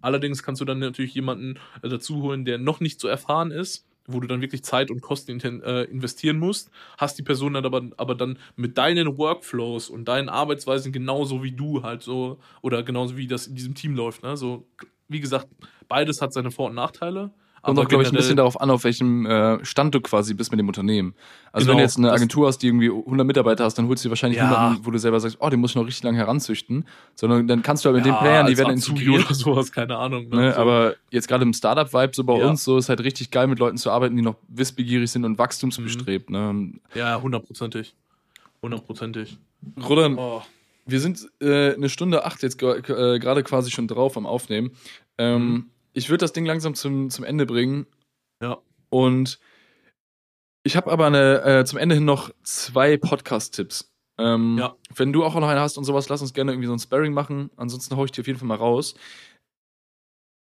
Speaker 1: Allerdings kannst du dann natürlich jemanden äh, dazu holen, der noch nicht so erfahren ist, wo du dann wirklich Zeit und Kosten äh, investieren musst, hast die Person dann aber, aber dann mit deinen Workflows und deinen Arbeitsweisen genauso wie du halt so, oder genauso wie das in diesem Team läuft. Ne? So, wie gesagt, beides hat seine Vor- und Nachteile.
Speaker 2: Kommt auch, glaube ich, ein bisschen darauf an, auf welchem äh, Stand du quasi bist mit dem Unternehmen. Also wenn
Speaker 1: Genau,
Speaker 2: du jetzt eine Agentur hast, die irgendwie 100 Mitarbeiter hast, dann holst du dir wahrscheinlich
Speaker 1: Ja.
Speaker 2: niemanden, wo du selber sagst, oh, den muss ich noch richtig lange heranzüchten. Sondern dann kannst du aber mit den
Speaker 1: Ja,
Speaker 2: Playern, die werden
Speaker 1: Azubi
Speaker 2: integriert.
Speaker 1: oder sowas, keine Ahnung. Ne?
Speaker 2: Ne,
Speaker 1: So.
Speaker 2: aber jetzt gerade im Startup-Vibe, so bei
Speaker 1: Ja.
Speaker 2: uns, so ist halt richtig geil, mit Leuten zu arbeiten, die noch wissbegierig sind und wachstumsbestrebt. Ne?
Speaker 1: ja, hundertprozentig. Hundertprozentig.
Speaker 2: Rodan,
Speaker 1: Oh.
Speaker 2: wir sind äh, eine Stunde acht jetzt äh, gerade quasi schon drauf am Aufnehmen. Ähm,
Speaker 1: Mhm.
Speaker 2: Ich würde das Ding langsam zum, zum Ende bringen.
Speaker 1: Ja.
Speaker 2: Und ich habe aber eine, äh, zum Ende hin noch zwei Podcast-Tipps. Ähm,
Speaker 1: Ja.
Speaker 2: Wenn du auch noch einen hast und sowas, lass uns gerne irgendwie so ein Sparring machen. Ansonsten hau ich dir auf jeden Fall mal raus.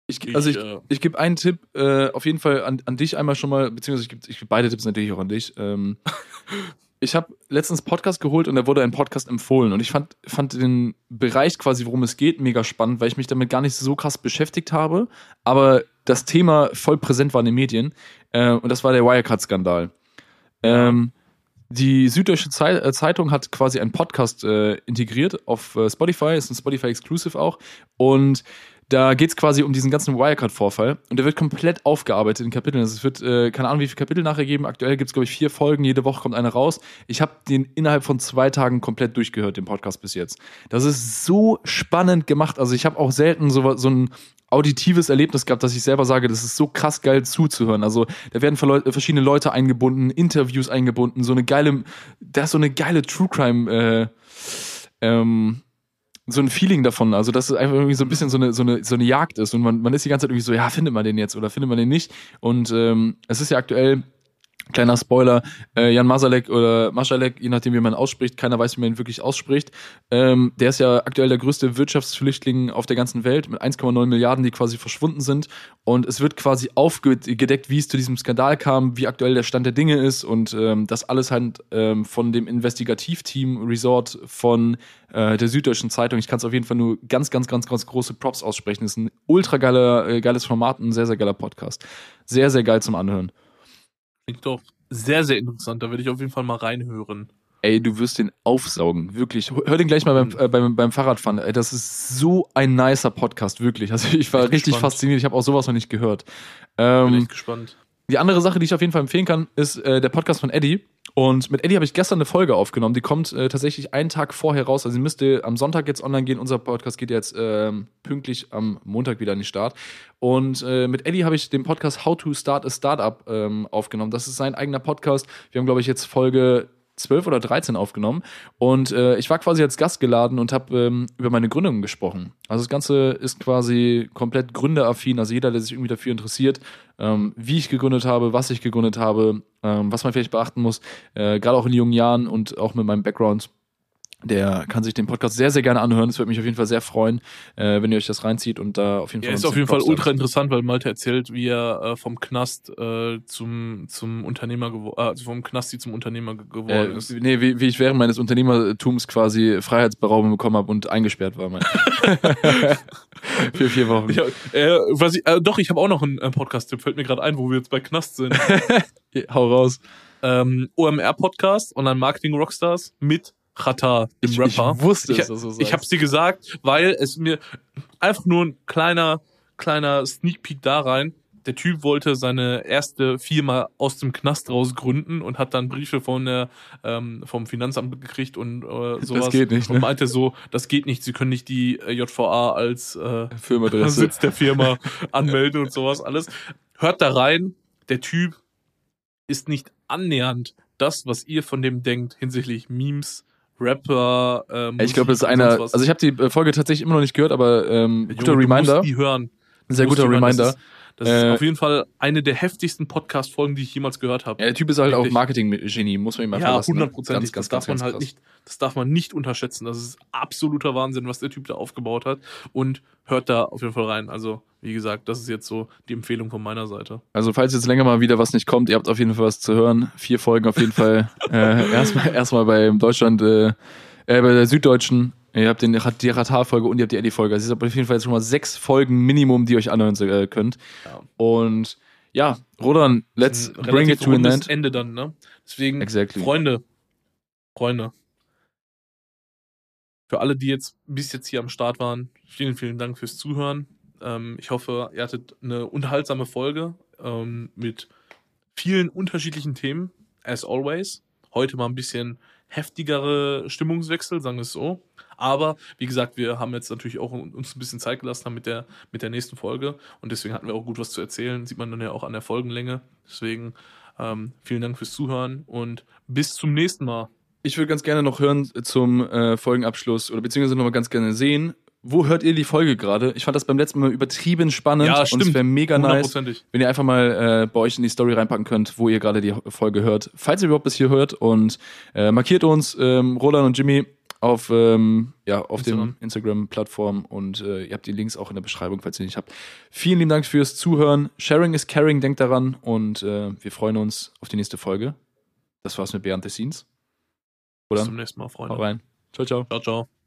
Speaker 2: Ich,
Speaker 1: Ich,
Speaker 2: also ich,
Speaker 1: äh,
Speaker 2: ich gebe einen Tipp äh, auf jeden Fall an, an dich einmal schon mal, beziehungsweise ich gebe ich geb beide Tipps natürlich auch an dich. Ähm, ich habe letztens Podcast geholt und da wurde ein Podcast empfohlen und ich fand, fand den Bereich quasi, worum es geht, mega spannend, weil ich mich damit gar nicht so krass beschäftigt habe, aber das Thema voll präsent war in den Medien äh, und das war der Wirecard-Skandal. Ähm, die Süddeutsche äh, Zeitung hat quasi einen Podcast äh, integriert auf äh, Spotify, ist ein Spotify-Exclusive auch. Und da geht es quasi um diesen ganzen Wirecard-Vorfall. Und der wird komplett aufgearbeitet in Kapiteln. Also es wird, äh, keine Ahnung, wie viele Kapitel nachher geben. Aktuell gibt es, glaube ich, vier Folgen. Jede Woche kommt eine raus. Ich habe den innerhalb von zwei Tagen komplett durchgehört, den Podcast bis jetzt. Das ist so spannend gemacht. Also ich habe auch selten so, so ein auditives Erlebnis gehabt, dass ich selber sage, das ist so krass geil zuzuhören. Also da werden verschiedene Leute eingebunden, Interviews eingebunden, so eine geile, da ist so eine geile True Crime, äh, ähm, so ein Feeling davon, also dass es einfach irgendwie so ein bisschen so eine, so eine, so eine Jagd ist und man, man ist die ganze Zeit irgendwie so, ja, findet man den jetzt oder findet man den nicht? Und ähm, es ist ja aktuell Kleiner Spoiler, äh, Jan Masalek oder Masalek, je nachdem wie man ausspricht, keiner weiß, wie man ihn wirklich ausspricht. Ähm, der ist ja aktuell der größte Wirtschaftsflüchtling auf der ganzen Welt mit 1,9 Milliarden, die quasi verschwunden sind. Und es wird quasi aufgedeckt, wie es zu diesem Skandal kam, wie aktuell der Stand der Dinge ist und ähm, das alles halt ähm, von dem Investigativteam Resort von äh, der Süddeutschen Zeitung. Ich kann es auf jeden Fall nur ganz, ganz, ganz, ganz große Props aussprechen. Das ist ein ultra geiler, äh, geiles Format, ein sehr, sehr geiler Podcast. Sehr, sehr geil zum Anhören.
Speaker 1: Klingt doch sehr, sehr interessant. Da werde ich auf jeden Fall mal reinhören.
Speaker 2: Ey, du wirst den aufsaugen, wirklich. Hör den gleich mal beim, äh, beim, beim Fahrradfahren. Ey, das ist so ein nicer Podcast, wirklich. Also ich war richtig gespannt. fasziniert. Ich habe auch sowas noch nicht gehört.
Speaker 1: Ähm, Bin echt gespannt.
Speaker 2: Die andere Sache, die ich auf jeden Fall empfehlen kann, ist äh, der Podcast von Eddie. Und mit Eddie habe ich gestern eine Folge aufgenommen. Die kommt äh, tatsächlich einen Tag vorher raus. Also sie müsste am Sonntag jetzt online gehen. Unser Podcast geht jetzt ähm, pünktlich am Montag wieder an den Start. Und äh, mit Eddie habe ich den Podcast How to Start a Startup ähm, aufgenommen. Das ist sein eigener Podcast. Wir haben, glaube ich, jetzt Folge 12 oder 13 aufgenommen. Und äh, ich war quasi als Gast geladen und habe ähm, über meine Gründung gesprochen. Also das Ganze ist quasi komplett gründeraffin. Also jeder, der sich irgendwie dafür interessiert, ähm, wie ich gegründet habe, was ich gegründet habe, ähm, was man vielleicht beachten muss, äh, gerade auch in jungen Jahren und auch mit meinem Background der kann sich den Podcast sehr, sehr gerne anhören. Es würde mich auf jeden Fall sehr freuen, äh, wenn ihr euch das reinzieht und da auf jeden Fall.
Speaker 1: Ja, ist auf jeden Fall ultra interessant, weil Malte erzählt, wie er äh, vom Knast äh, zum, zum Unternehmer geworden, äh, also vom Knasti zum Unternehmer geworden äh, ist.
Speaker 2: Nee, wie, wie ich während meines Unternehmertums quasi Freiheitsberaubung bekommen habe und eingesperrt war. Mein. Für vier Wochen.
Speaker 1: Ich, äh, was ich, äh, doch, ich habe auch noch einen äh, Podcast-Tipp, fällt mir gerade ein, wo wir jetzt bei Knast sind.
Speaker 2: Hau raus.
Speaker 1: Ähm, OMR-Podcast, Online-Marketing-Rockstars mit Chata, dem
Speaker 2: ich,
Speaker 1: Rapper.
Speaker 2: Ich wusste
Speaker 1: ich,
Speaker 2: es, dass du
Speaker 1: sagst. Ich hab's dir gesagt, weil es mir einfach nur ein kleiner, kleiner Sneak Peek da rein. Der Typ wollte seine erste Firma aus dem Knast raus gründen und hat dann Briefe von der, ähm, vom Finanzamt gekriegt und äh, sowas.
Speaker 2: Das geht nicht,
Speaker 1: ne? Und meinte so, das geht nicht, sie können nicht die äh, JVA als äh. Sitz der Firma anmelden und sowas alles. Hört da rein, der Typ ist nicht annähernd das, was ihr von dem denkt hinsichtlich Memes, Rapper.
Speaker 2: Ähm, ich glaube, das ist einer. Also ich habe die äh, Folge tatsächlich immer noch nicht gehört, aber ähm, guter Junge, Reminder.
Speaker 1: die hören.
Speaker 2: Sehr guter Reminder. Das ist,
Speaker 1: das ist äh, auf jeden Fall eine der heftigsten Podcast-Folgen, die ich jemals gehört habe.
Speaker 2: Ja, der Typ ist halt Wirklich. auch Marketing-Genie, muss man ihm mal
Speaker 1: Ja, ne? hundertprozentig. Das darf man halt nicht, das darf man nicht unterschätzen. Das ist absoluter Wahnsinn, was der Typ da aufgebaut hat. Und hört da auf jeden Fall rein. Also, wie gesagt, das ist jetzt so die Empfehlung von meiner Seite.
Speaker 2: Also, falls jetzt länger mal wieder was nicht kommt, ihr habt auf jeden Fall was zu hören. Vier Folgen auf jeden Fall. äh, erstmal, erstmal bei Deutschland, äh, äh, bei der Süddeutschen Ihr habt den, die Ratar-Folge und ihr habt die Eddie-Folge. Also, es ist auf jeden Fall jetzt schon mal sechs Folgen Minimum, die ihr euch anhören äh, könnt. Ja. Und ja, Rodan, let's bring it to an end.
Speaker 1: Ende dann, ne? Deswegen,
Speaker 2: exactly.
Speaker 1: Freunde, Freunde, für alle, die jetzt bis jetzt hier am Start waren, vielen, vielen Dank fürs Zuhören. Ähm, ich hoffe, ihr hattet eine unterhaltsame Folge ähm, mit vielen unterschiedlichen Themen, as always. Heute mal ein bisschen heftigere Stimmungswechsel, sagen wir es so. Aber wie gesagt, wir haben jetzt natürlich auch uns ein bisschen Zeit gelassen haben mit der, mit der nächsten Folge und deswegen hatten wir auch gut was zu erzählen. Sieht man dann ja auch an der Folgenlänge. Deswegen ähm, vielen Dank fürs Zuhören und bis zum nächsten Mal.
Speaker 2: Ich würde ganz gerne noch hören zum äh, Folgenabschluss oder beziehungsweise noch mal ganz gerne sehen, wo hört ihr die Folge gerade? Ich fand das beim letzten Mal übertrieben spannend
Speaker 1: ja, stimmt.
Speaker 2: und es wäre mega nice, wenn ihr einfach mal äh, bei euch in die Story reinpacken könnt, wo ihr gerade die Folge hört. Falls ihr überhaupt bis hier hört und äh, markiert uns, ähm, Roland und Jimmy, auf, ähm, ja, auf Instagram. dem Instagram-Plattform und äh, ihr habt die Links auch in der Beschreibung, falls ihr nicht habt. Vielen lieben Dank fürs Zuhören. Sharing is caring, denkt daran und äh, wir freuen uns auf die nächste Folge. Das war's mit Behind the Scenes.
Speaker 1: Oder? Bis zum nächsten Mal, Freunde.
Speaker 2: Hau rein. Ciao, ciao.
Speaker 1: Ciao, ciao.